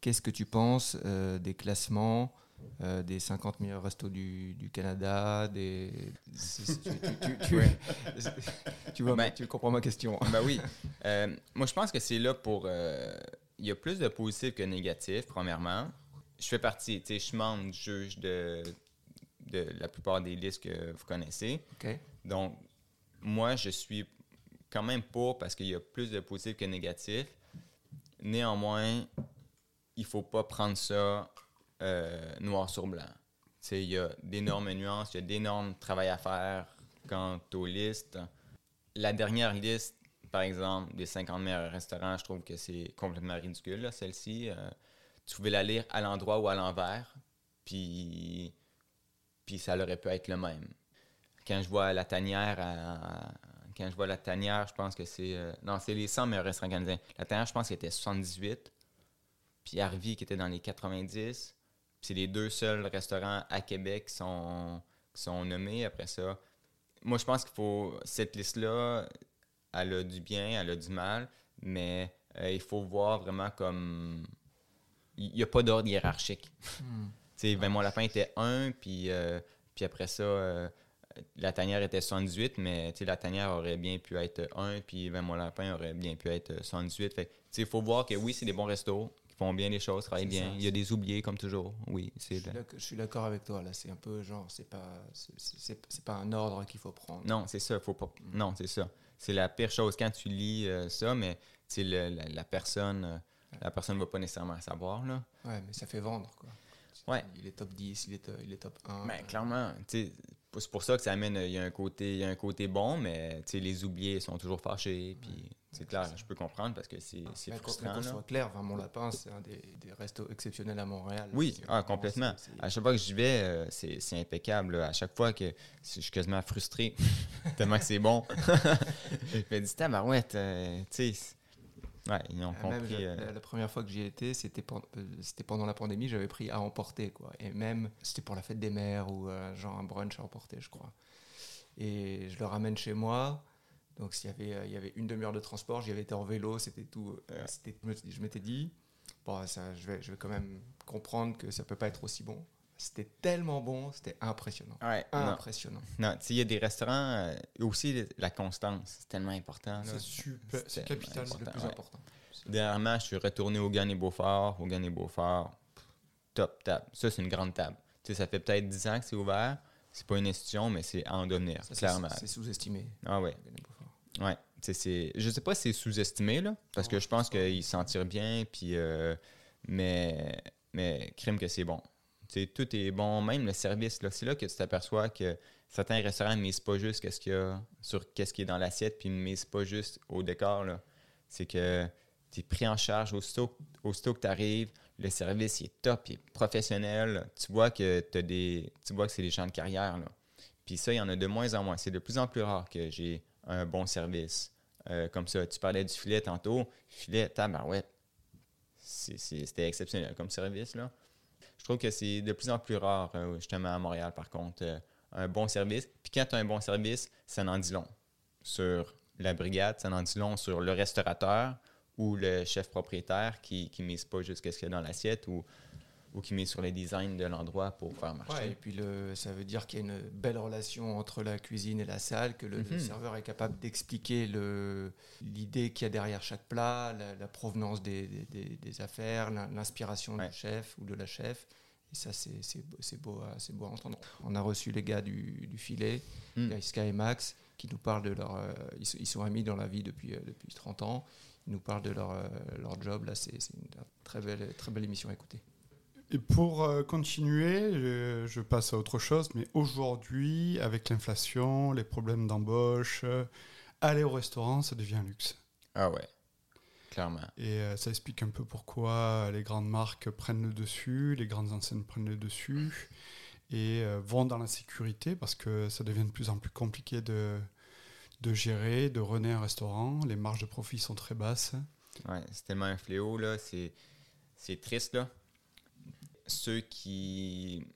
Qu'est-ce que tu penses euh, des classements euh, des 50 meilleurs restos du, du Canada, des... tu, vois, ben, tu comprends ma question. Ben oui. moi, je pense que c'est là pour il y a plus de positifs que de négatifs, premièrement. Je fais partie, tu sais, je suis membre juge de, de la plupart des listes que vous connaissez. Donc, moi, je suis quand même pour parce qu'il y a plus de positifs que de négatifs. Néanmoins, il faut pas prendre ça euh, noir sur blanc. Il y a d'énormes nuances, il y a d'énormes travail à faire quant aux listes. La dernière liste par exemple, des 50 meilleurs restaurants, je trouve que c'est complètement ridicule, celle-ci. Euh, tu pouvais la lire à l'endroit ou à l'envers, puis, puis ça aurait pu être le même. Quand je vois la tanière, quand je vois la tanière, je pense que c'est... Euh, non, c'est les 100 meilleurs restaurants canadiens. La tanière, je pense qu'elle était 78, puis Harvey qui était dans les 90. c'est les deux seuls restaurants à Québec qui sont, qui sont nommés. Après ça, moi, je pense qu'il faut... Cette liste-là, elle a du bien, elle a du mal, mais euh, il faut voir vraiment comme. Il n'y a pas d'ordre hiérarchique. Hmm. tu sais, ben, mon lapin était 1, puis, euh, puis après ça, la tanière était 78, mais la tanière aurait bien pu être 1, puis ben, mon lapin aurait bien pu être 78. Fait il faut voir que oui, c'est des bons restos, qui font bien les choses, travaillent bien. Il y a des oubliés, comme toujours. Oui, c'est. Je suis d'accord avec toi, là. C'est un peu genre, c'est pas, c'est pas un ordre qu'il faut prendre. Non, c'est ça. Faut pas... Non, c'est ça c'est la pire chose quand tu lis euh, ça, mais le, la, la, personne euh, la personne ne va pas nécessairement savoir. Là. Ouais, mais ça fait vendre. Quoi. Ouais. Il est top 10, il est, il est top 1. Mais ben, clairement, c'est pour ça que ça amène. Il y a un côté, il y a un côté bon, mais tu sais, les oubliés sont toujours fâchés. Puis c'est clair, je peux comprendre parce que c'est qu'on frustrant. qu'on soit clair, enfin, mon lapin, c'est un des, des restos exceptionnels à Montréal. Oui, ah, complètement. À chaque fois que j'y vais, euh, c'est c'est impeccable. là. À chaque fois que je suis quasiment frustré, tellement que c'est bon. je me dis, tabarouette, euh, tu sais. Ouais, Ah, même, euh, la, première fois que j'y étais, c'était euh, c'était pendant la pandémie, j'avais pris à emporter. Quoi. Et même, c'était pour la fête des mères ou euh, genre un brunch à emporter, je crois. Et je le ramène chez moi. Donc, s'il y avait, il y avait une demi-heure de transport, j'y avais été en vélo, c'était tout. Ouais. je m'étais dit, bon, ça, je, vais, je vais quand même comprendre que ça peut pas être aussi bon. C'était tellement bon, c'était impressionnant. Ouais. Impressionnant. Non, tu sais, il y a des restaurants, euh, aussi la constance, c'est tellement important. C'est super, c'est capital. C'est le important, plus ouais. important. Dernièrement, je suis retourné au Gan et Beaufort. Au Gan et Beaufort, top table. Ça, c'est une grande table. Tu sais, ça fait peut-être 10 ans que c'est ouvert. C'est pas une institution, mais c'est à en devenir, Ça, clairement. C'est sous-estimé. Ah ouais. Ouais. Tu sais, je sais pas si c'est sous-estimé, là, parce que je pense je pense pas. qu'il s'en tire bien, puis... euh, mais, mais crime que c'est bon. Tout est bon, même le service. C'est là que tu t'aperçois que certains restaurants ne misent pas juste qu'est-ce qu'il y a sur qu'est-ce qui est dans l'assiette, puis ne misent pas juste au décor. C'est que tu es pris en charge aussitôt, aussitôt que tu arrives, le service est top, il est professionnel. Tu vois que des. Tu vois c'est des gens de carrière. Là. Puis ça, il y en a de moins en moins. C'est de plus en plus rare que j'ai un bon service. Euh, comme ça, tu parlais du filet tantôt. Filet, tabarouette. C'était exceptionnel comme service. Là. Je trouve que c'est de plus en plus rare, euh, justement, à Montréal, par contre, euh, un bon service. Puis quand tu as un bon service, ça n'en dit long sur la brigade, ça n'en dit long sur le restaurateur ou le chef propriétaire qui ne mise pas juste ce qu'il y a dans l'assiette ou qui mise sur le design de l'endroit pour faire marcher. Ouais, et puis le, ça veut dire qu'il y a une belle relation entre la cuisine et la salle, que le, le Mhm. serveur est capable d'expliquer l'idée qu'il y a derrière chaque plat, la, la provenance des, des- affaires, l'in- l'inspiration Ouais. du chef ou de la chef. Et ça, c'est beau, à- beau à entendre. On a reçu les gars du, du filet, Mm. Iska et Max, qui nous parlent de leur. euh, ils, sont- ils sont amis dans la vie depuis, euh, depuis 30 ans. Ils nous parlent de leur, euh, leur job. Là, c'est c'est une très belle, très belle émission à écouter. Et pour euh, continuer, je, je passe à autre chose, mais aujourd'hui, avec l'inflation, les problèmes d'embauche, euh, aller au restaurant, ça devient un luxe. Ah ouais, clairement. Et euh, ça explique un peu pourquoi les grandes marques prennent le dessus, les grandes enseignes prennent le dessus et vont dans la sécurité parce que ça devient de plus en plus compliqué de, de gérer, de runner un restaurant. Les marges de profit sont très basses. Ouais, c'est tellement un fléau, là. C'est, c'est triste, là. Ceux qui.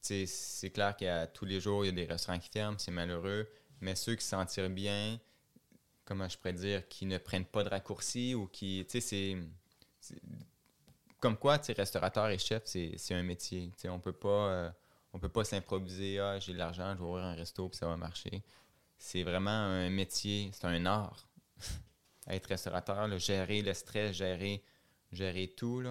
c'est clair qu'à tous les jours, il y a des restaurants qui ferment, c'est malheureux. Mais ceux qui s'en tirent bien, comment je pourrais dire, qui ne prennent pas de raccourcis ou qui. Tu sais, c'est. Comme quoi, restaurateur et chef, c'est, un métier. On peut pas. euh, on peut pas s'improviser, ah, j'ai de l'argent, je vais ouvrir un resto, puis ça va marcher. C'est vraiment un métier, c'est un art être restaurateur, gérer le stress, gérer, gérer tout,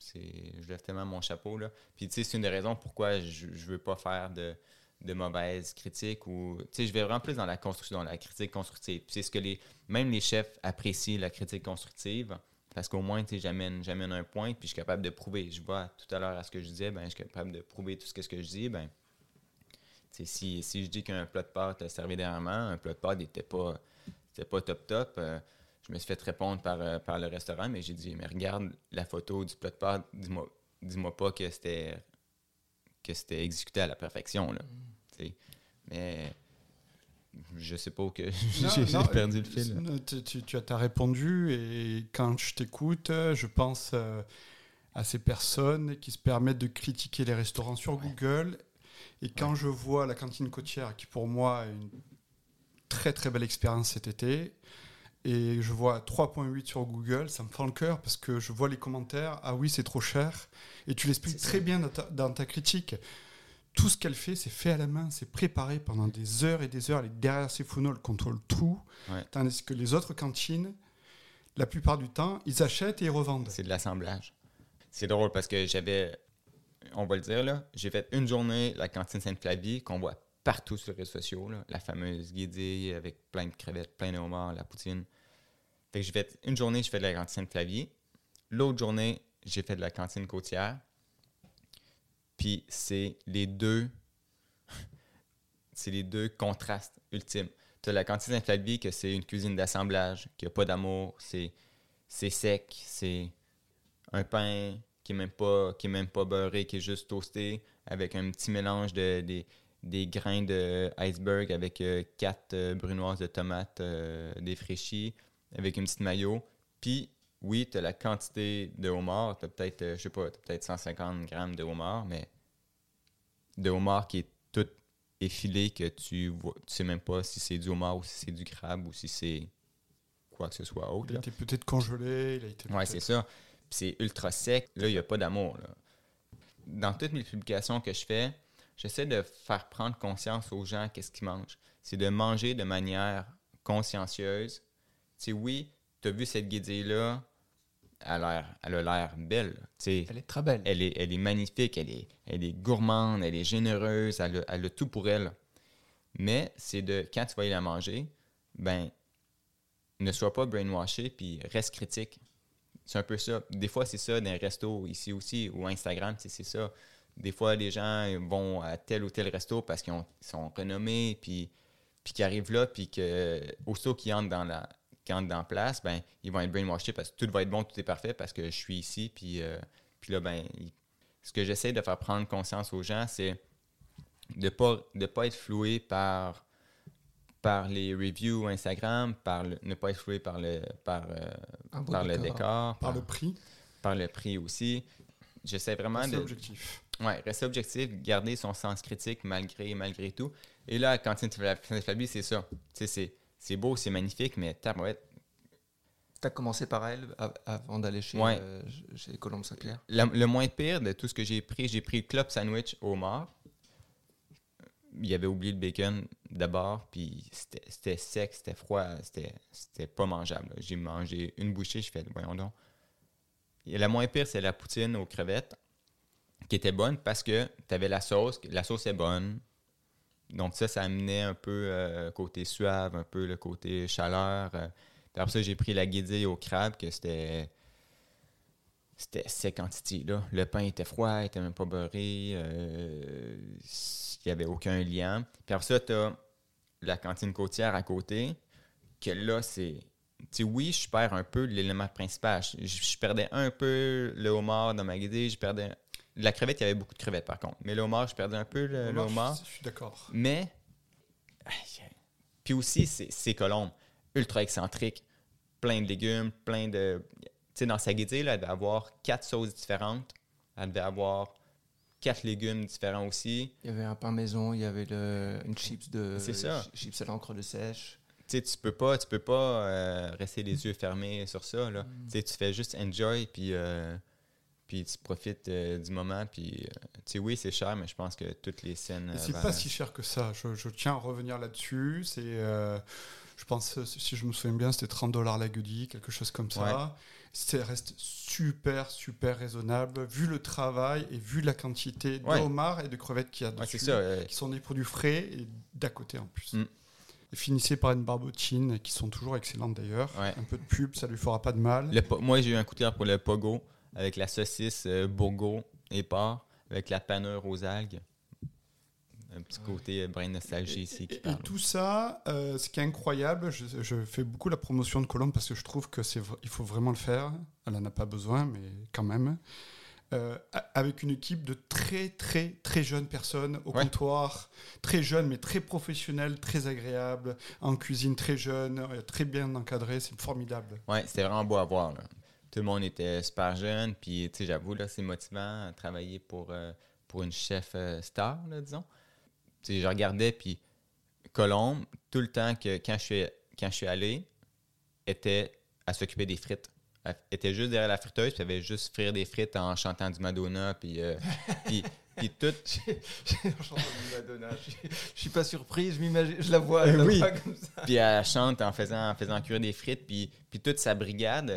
je lève tellement mon chapeau. Là. Puis, tu sais, c'est une des raisons pourquoi je ne veux pas faire de, de mauvaises critiques tu sais, je vais vraiment plus dans la construction, la critique constructive. C'est ce que les, même les chefs apprécient, la critique constructive, parce qu'au moins, tu sais, j'amène, un point, puis je suis capable de prouver. Je vois tout à l'heure à ce que je disais, ben, je suis capable de prouver tout ce que, ce que je dis, ben, si, si je dis qu'un plat de pâtes servi dernièrement, un plat de pâtes n'était pas, pas top top, euh, je me suis fait répondre par, euh, par le restaurant, mais j'ai dit, mais regarde la photo du plat de pâtes, dis-moi, dis-moi pas que c'était, que c'était exécuté à la perfection, là. sais. Mais je sais pas où que j'ai, perdu le fil. Tu, tu- tu as répondu et quand je t'écoute, je pense euh, à ces personnes qui se permettent de critiquer les restaurants sur Google. Et quand je vois la cantine côtière, qui pour moi est une très très belle expérience cet été, et je vois 3.8 sur Google, ça me fend le cœur parce que je vois les commentaires, ah oui c'est trop cher, et tu l'expliques très bien dans ta, dans ta critique. Tout ce qu'elle fait, c'est fait à la main, c'est préparé pendant des heures et des heures. Elle est derrière ses fourneaux, elle contrôle tout. Ouais. Tandis que les autres cantines, la plupart du temps, ils achètent et ils revendent. C'est de l'assemblage. C'est drôle parce que j'avais, on va le dire là, j'ai fait une journée la cantine Sainte-Flavie qu'on voit partout sur les réseaux sociaux, là, la fameuse guédille avec plein de crevettes, plein de homards, la poutine. Fait que j'ai fait une journée, j'ai fait de la cantine Sainte-Flavie. L'autre journée, j'ai fait de la cantine côtière. Puis c'est les deux. c'est les deux contrastes ultimes. Tu as la cantine Saint-Flavie, que c'est une cuisine d'assemblage, qui n'a pas d'amour, c'est, c'est sec, c'est un pain qui n'est même, pas, qui même pas beurré, qui est juste toasté, avec un petit mélange de, des, des grains de avec euh, quatre euh, brunoises de tomates euh, défraîchies, avec une petite mayo. Puis, oui, tu as la quantité de homard, tu as peut-être, euh, je sais pas, t'as peut-être 150 grammes de homard, mais de homard qui est tout effilé, que tu vois, tu sais même pas si c'est du homard ou si c'est du crabe ou si c'est quoi que ce soit autre. Il a été peut-être congelé, il a été Ouais, c'est ça. Puis c'est ultra sec. Là, il n'y a pas d'amour. là. Dans toutes mes publications que je fais, j'essaie de faire prendre conscience aux gens qu'est-ce qu'ils mangent. C'est de manger de manière consciencieuse. Tu sais, oui, tu as vu cette guédille-là, elle a l'air- elle a l'air belle. Elle est très belle. elle est, elle est magnifique, elle est, elle est gourmande, elle est généreuse, elle a, elle a tout pour elle. Mais c'est de, quand tu vas y la manger, ben, ne sois pas brainwashé, puis reste critique. C'est un peu ça. Des fois, c'est ça dans les restos, ici aussi, ou Instagram, c'est ça. Des fois, les gens vont à tel ou tel resto parce qu'ils ont- ils sont renommés, puis, puis qu'ils arrivent là, puis que, aussitôt qu'ils entrent dans la qu'ils entrent dans la place, ben, ils vont être brainwashés parce que tout va être bon, tout est parfait parce que je suis ici, puis, euh, puis là, ben, ce que j'essaie de faire prendre conscience aux gens, c'est de pas de pas être floué par par les reviews Instagram, par le- ne pas être floué par le par, euh, par le décor. décor, Par le prix, par le prix aussi. J'essaie vraiment c'est de objectif. ouais, rester objectif, garder son sens critique malgré malgré tout. Et là, quand tu Fabie, c'est ça. Tu sais, c'est c'est beau, c'est magnifique, mais tabarouette, Tu as commencé par elle av- avant d'aller chez, Ouais. euh, chez Colombe Saint-Clair. La- le moins pire de tout ce que j'ai pris, j'ai pris le club sandwich au mort. Il avait oublié le bacon d'abord, puis c'était sec, c'était froid, c'était pas mangeable. J'ai mangé une bouchée, je fais, voyons donc. Et la moins pire, c'est la poutine aux crevettes, qui était bonne parce que tu avais la sauce, la sauce est bonne. Donc ça, ça amenait un peu euh, côté suave, un peu le côté chaleur. euh. Après ça, j'ai pris la guédille au crabe, que c'était c'était sec en titi, là. Le pain était froid, il était même pas beurré. euh, il n'y avait aucun liant. Puis après ça, tu as la cantine côtière à côté, que là, c'est... Tu oui, je perds un peu l'élément principal. Je, je perdais un peu le homard dans ma guidée, je perdais... La crevette, il y avait beaucoup de crevettes, par contre. Mais le homard, je perdais un peu le, homard. je, je suis d'accord. Mais, puis aussi, c'est c'est Colombe, ultra excentrique, plein de légumes, plein de. Tu sais, dans sa guidée, là, elle devait avoir quatre sauces différentes. Elle devait avoir quatre légumes différents aussi. Il y avait un pain maison, il y avait le, une chips de ça. chips à l'encre de sèche. Tu sais, tu peux pas, tu peux pas euh, rester les yeux fermés sur ça. Là. Tu sais, tu fais juste enjoy, puis, euh, puis tu profites euh, du moment. Puis, euh, tu sais, oui, c'est cher, mais je pense que toutes les scènes. Euh, c'est pas si cher que ça. Je, je tiens à revenir là-dessus. C'est, euh, je pense, si je me souviens bien, c'était 30 dollars la goodie, quelque chose comme ça. Ça reste super, super raisonnable, vu le travail et vu la quantité Ouais. de homards et de crevettes qu'il y a Ouais, dessus, c'est ça. euh, qui sont des produits frais et d'à côté en plus. Mm. Et finissez par une barbotine, qui sont toujours excellentes d'ailleurs. Ouais. Un peu de pub, ça lui fera pas de mal. Le moi, j'ai eu un coup de cœur pour le pogo avec la saucisse euh, bourgo et porc avec la panure aux algues. Un petit côté euh, brin de nostalgie ici qui Et, parle. tout ça, euh, ce qui est incroyable, je, je fais beaucoup la promotion de Colombe parce que je trouve que c'est, il faut vraiment le faire. Elle en a pas besoin, mais quand même. Euh, avec une équipe de très très très jeunes personnes au Ouais. comptoir, très jeunes mais très professionnels, très agréables, en cuisine très jeune, euh, très bien encadré, c'est formidable. Ouais, c'était vraiment beau à voir. là. Tout le monde était super jeune, puis tu sais, j'avoue, là, c'est motivant à travailler pour, euh, pour une chef euh, star, là, disons. Tu sais, je regardais, puis Colombe, tout le temps que quand je suis, quand je suis allé, était à s'occuper des frites. Elle était juste derrière la friteuse, puis elle avait juste frire des frites en chantant du Madonna, puis, euh, puis, puis tout. Je suis pas surpris, je m'imagine, je la vois, Euh, je la oui. vois comme ça. Puis elle chante en faisant, en faisant cuire des frites. Puis, puis toute sa brigade,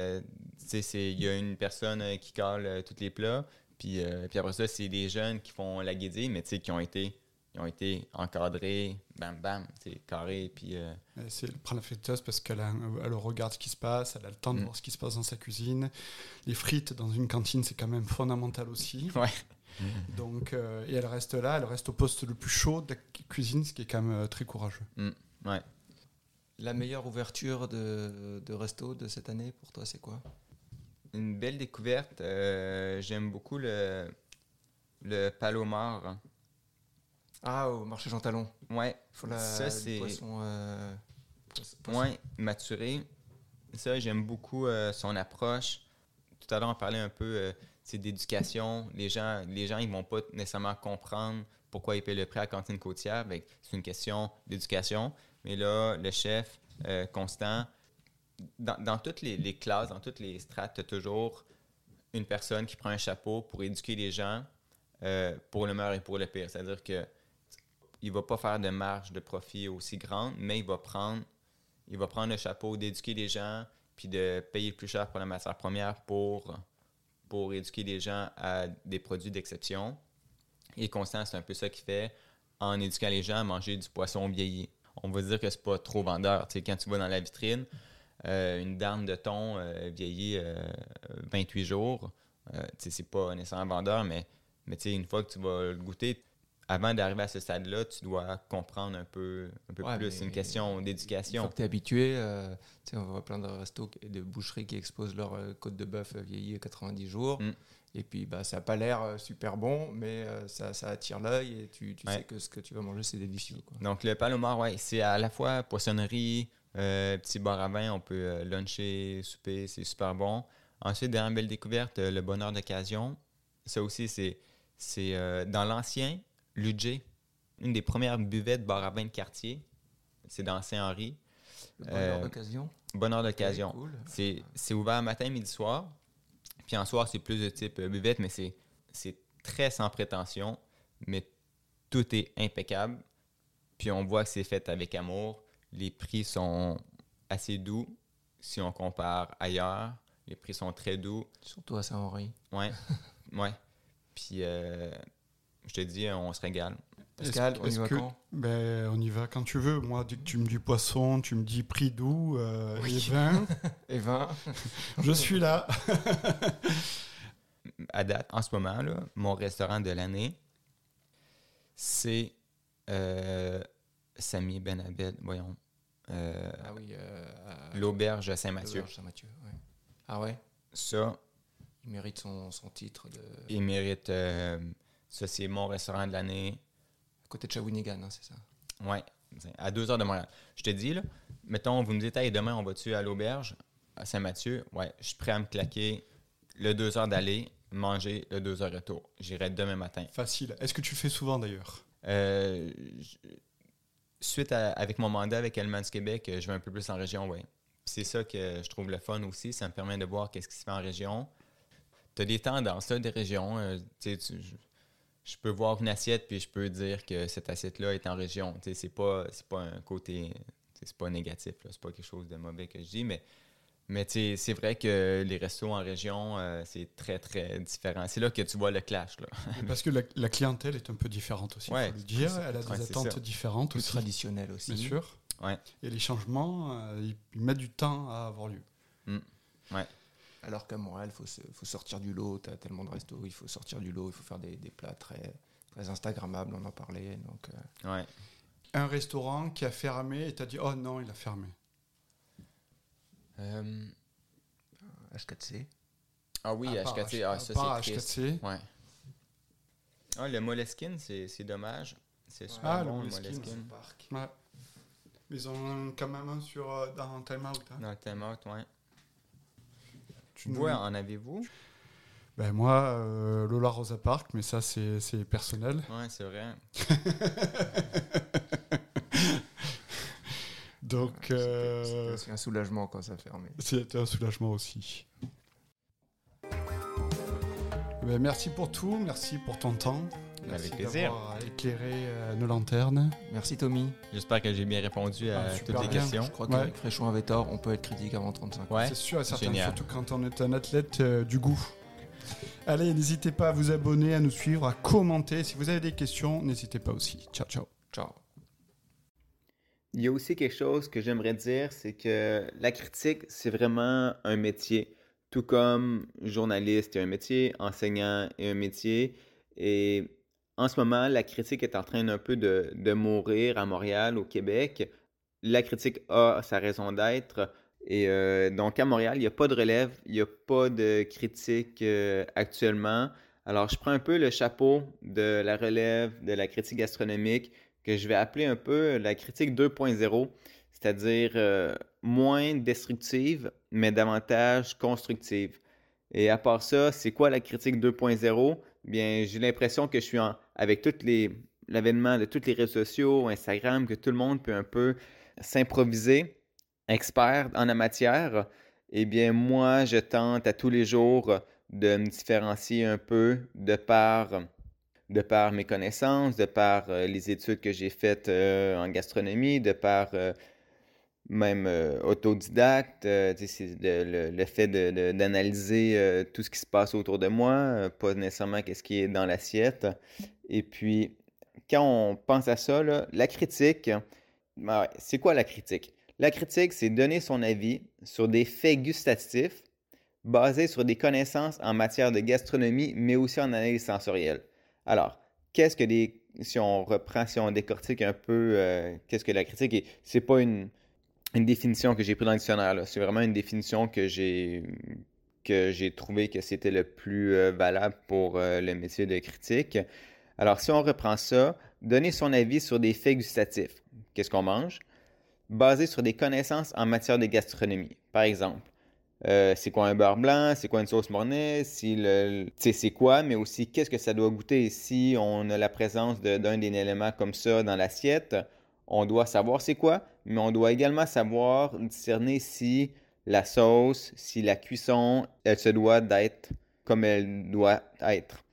il y a une personne euh, qui colle euh, tous les plats. Puis, euh, puis après ça, c'est des jeunes qui font la guédille, mais tu sais, qui ont été, qui ont été encadrés, bam, bam, c'est carré. Puis, euh, elle prend la friteuse parce qu'elle elle regarde ce qui se passe, elle a le temps de Mm. voir ce qui se passe dans sa cuisine. Les frites dans une cantine, c'est quand même fondamental aussi. Ouais. Donc, euh, et elle reste là, elle reste au poste le plus chaud de la cuisine, ce qui est quand même très courageux. Ouais. La meilleure ouverture de, de resto de cette année pour toi, c'est quoi? Une belle découverte. euh, J'aime beaucoup le, le palomar. Ah, au marché Jean Talon. Ouais. Faut la, Ça, c'est- poisson, euh, poisson- poisson. Ouais, maturé. Ça, j'aime beaucoup euh, son approche. Tout à l'heure, on parlait un peu euh, c'est d'éducation. Les gens, les gens, ils vont pas nécessairement comprendre pourquoi ils paient le prix à la cantine côtière. Que C'est une question d'éducation. Mais là, le chef, euh, Constant, dans, toutes les, classes, dans toutes les strates, tu as toujours une personne qui prend un chapeau pour éduquer les gens euh, pour le meilleur et pour le pire. C'est-à-dire que il va pas faire de marge de profit aussi grande, mais il va prendre il va prendre le chapeau d'éduquer les gens puis de payer plus cher pour la matière première pour, pour éduquer les gens à des produits d'exception. Et Constant, c'est un peu ça qu'il fait en éduquant les gens à manger du poisson vieilli. On va dire que c'est pas trop vendeur. Quand tu vas dans la vitrine, euh, une dame de thon euh, vieillie euh, 28 jours, euh, sais, c'est pas nécessairement vendeur, mais, mais une fois que tu vas le goûter, avant d'arriver à ce stade-là, tu dois comprendre un peu, un peu Ouais, plus. C'est une question Une fois d'éducation. que tu es habitué, on voit plein de restos et de boucheries qui exposent leur côte de bœuf vieillie à 90 jours. Mm. Et puis, bah, ça n'a pas l'air super bon, mais euh, ça, ça attire l'œil et tu, tu Ouais. sais que ce que tu vas manger, c'est délicieux. Quoi. Donc, le palomar, ouais, c'est à la fois poissonnerie, euh, petit bar à vin, on peut euh, luncher, souper, c'est super bon. Ensuite, dernière belle découverte, euh, le bonheur d'occasion. Ça aussi, c'est euh, dans l'ancien Ludger, une des premières buvettes bar à vin de quartier. C'est dans Saint-Henri. Bonheur Euh, d'occasion. Bonheur d'occasion. Cool. C'est ouvert matin, midi, soir. Puis en soir, c'est plus de type buvette, mais c'est c'est très sans prétention. Mais tout est impeccable. Puis on voit que c'est fait avec amour. Les prix sont assez doux si on compare ailleurs. Les prix sont très doux. Surtout à Saint-Henri. Ouais. ouais. Puis euh, je te dis, on se régale. Pascal, on y va que- quand? Ben, on y va quand tu veux. Moi, dès que tu me dis poisson, tu me dis prix doux euh, Oui. et vin, Et 20 je suis là. à date, en ce moment, là, mon restaurant de l'année, c'est euh, Samy Ben Abed, voyons. Euh, Ah oui, euh, à- L'auberge Saint-Mathieu. l'auberge Saint-Mathieu. ouais. Ah ouais? Ça, Il mérite son, son titre de... il mérite. euh, ça, c'est mon restaurant de l'année. à côté de Shawinigan, hein, c'est ça? Ouais, à deux heures de Montréal. Je te dis, là, mettons, vous me dites, hey, demain, on va-tu à l'auberge à Saint-Mathieu? Ouais, je suis prêt à me claquer le deux heures d'aller, manger le deux heures retour. J'irai demain matin. Facile. Est-ce que tu le fais souvent d'ailleurs? Euh, suite à- avec mon mandat avec Allemagne du Québec, euh, je vais un peu plus en région, oui. C'est ça que je trouve le fun aussi. Ça me permet de voir qu'est-ce qui se fait en région. Tu as des tendances des régions. euh, tu je, je peux voir une assiette puis je peux dire que cette assiette-là est en région. Tu sais, C'est pas, pas un côté. C'est pas négatif, c'est pas quelque chose de mauvais que je dis, mais, mais tu c'est vrai que les restos en région, euh, c'est très, très différent. C'est là que tu vois le clash. Là. Parce que la, la clientèle est un peu différente aussi, il Ouais, faut le dire. Elle a ouais, des attentes différentes Plus aussi, traditionnel aussi. bien sûr. Ouais. Et les changements, euh, ils, ils mettent du temps à avoir lieu. Alors qu'à Montréal, il faut, faut sortir du lot. Tu as tellement de restos, il faut sortir du lot, il faut faire des, des plats très, très Instagrammables, on en parlait. Donc, euh, Ouais. Un restaurant qui a fermé et t'as dit oh non, il a fermé. Euh, H4C. Ah oui, À part HKT, ah, ça c'est triste. HKT. Ouais. Ah, le Moleskine, c'est c'est dommage. C'est super Ah, le bon, le Moleskine, Moleskine. Ouais. Mais ils ont quand même un sur, euh, dans Time Out. hein. Dans le time out, ouais. Tu en avez-vous? Ben moi, euh, Lola Rosa Park, mais ça c'est c'est personnel. Ouais, c'est vrai. Donc euh, C'était aussi un soulagement quand ça fermait. c'était un soulagement aussi. Ben, merci pour tout, merci pour ton temps. Merci Avec plaisir. d'avoir éclairé euh, nos lanternes. Merci Tommy. J'espère que j'ai bien répondu à Ah, super toutes les bien. questions. Je crois Ouais. qu'avec Fréchon avait tort, on peut être critique avant 35 ans. Ouais. C'est sûr et certain, génial. surtout quand on est un athlète euh, du goût. Allez, n'hésitez pas à vous abonner, à nous suivre, à commenter. Si vous avez des questions, n'hésitez pas aussi. Ciao, ciao. Ciao. Il y a aussi quelque chose que j'aimerais dire, c'est que la critique, c'est vraiment un métier. Tout comme journaliste est un métier, enseignant est un métier. Et en ce moment, la critique est en train un peu de, mourir à Montréal, au Québec. La critique a sa raison d'être. Et euh, donc à Montréal, il n'y a pas de relève, il n'y a pas de critique euh, actuellement. Alors je prends un peu le chapeau de la relève de la critique gastronomique que je vais appeler un peu la critique 2.0, c'est-à-dire euh, moins destructive, mais davantage constructive. Et à part ça, c'est quoi la critique 2.0? Bien, j'ai l'impression que je suis avec tous les l'avènement de tous les réseaux sociaux, Instagram, que tout le monde peut un peu s'improviser expert en la matière. Eh bien, moi, je tente à tous les jours de me différencier un peu de par, de par mes connaissances, de par euh, les études que j'ai faites euh, en gastronomie, de par euh, même autodidacte, le, fait d'analyser tout ce qui se passe autour de moi, pas nécessairement qu'est-ce qui est dans l'assiette. Et puis, quand on pense à ça, la critique, ben c'est quoi la critique? La critique, c'est donner son avis sur des faits gustatifs basés sur des connaissances en matière de gastronomie, mais aussi en analyse sensorielle. Alors, qu'est-ce que. Si on reprend, si on décortique un peu, euh, qu'est-ce que la critique est? C'est pas une, définition que j'ai prise dans le dictionnaire, c'est vraiment une définition que j'ai que j'ai trouvé que c'était le plus euh, valable pour euh, le métier de critique. Alors, si on reprend ça, donner son avis sur des faits gustatifs. Qu'est-ce qu'on mange? basé sur des connaissances en matière de gastronomie. Par exemple, euh, c'est quoi un beurre blanc, c'est quoi une sauce mornay, c'est quoi, mais aussi qu'est-ce que ça doit goûter? Si on a la présence d'un des éléments comme ça dans l'assiette, on doit savoir c'est quoi, mais on doit également savoir discerner si la sauce, si la cuisson, elle se doit d'être comme elle doit être.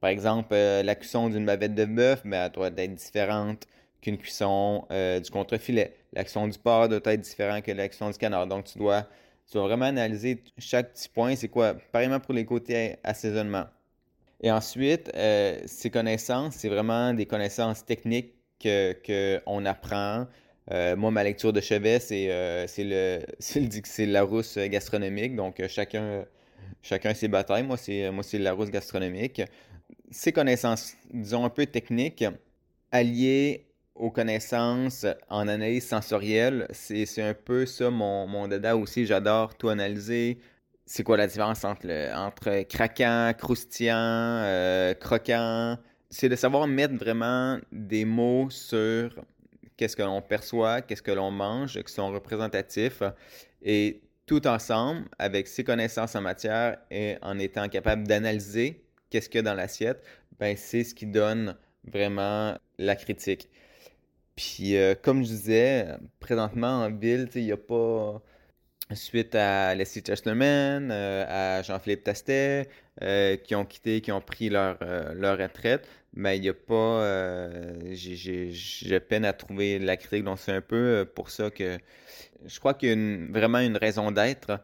Par exemple, euh, la cuisson d'une bavette de bœuf, ben, elle doit être différente qu'une cuisson euh, du contrefilet. L'action du porc doit être différente que l'action du canard. Donc, tu dois, tu dois vraiment analyser chaque petit point. C'est quoi? Pareillement pour les côtés assaisonnement. Et ensuite, euh, ces connaissances, c'est vraiment des connaissances techniques qu'on que apprend. Euh, moi, ma lecture de chevet, c'est le, c'est la rousse gastronomique. Donc, chacun, chacun ses batailles. Moi, c'est moi c'est la rousse gastronomique. Ces connaissances, disons, un peu techniques, alliées aux connaissances en analyse sensorielle. C'est un peu ça mon, mon dada aussi. J'adore tout analyser. C'est quoi la différence entre, entre craquant, croustillant, euh, croquant? C'est de savoir mettre vraiment des mots sur qu'est-ce que l'on perçoit, qu'est-ce que l'on mange, qui sont représentatifs. Et tout ensemble, avec ces connaissances en matière et en étant capable d'analyser qu'est-ce qu'il y a dans l'assiette, ben c'est ce qui donne vraiment la critique. Puis, euh, comme je disais, présentement en ville, il n'y a pas. Suite à Leslie Chesterman, euh, à Jean-Philippe Tastet, euh, qui ont quitté, qui ont pris leur, retraite, mais il n'y a pas. J'ai peine à trouver la critique, donc c'est un peu pour ça que je crois qu'il y a vraiment une raison d'être.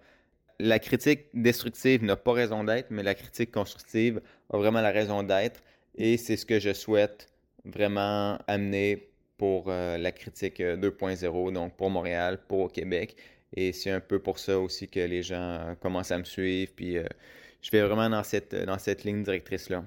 La critique destructive n'a pas raison d'être, mais la critique constructive a vraiment la raison d'être. Et c'est ce que je souhaite vraiment amener pour euh, la critique 2.0, euh, donc pour Montréal, pour Québec. Et c'est un peu pour ça aussi que les gens commencent à me suivre. Puis euh, je vais vraiment dans cette, dans cette ligne directrice-là.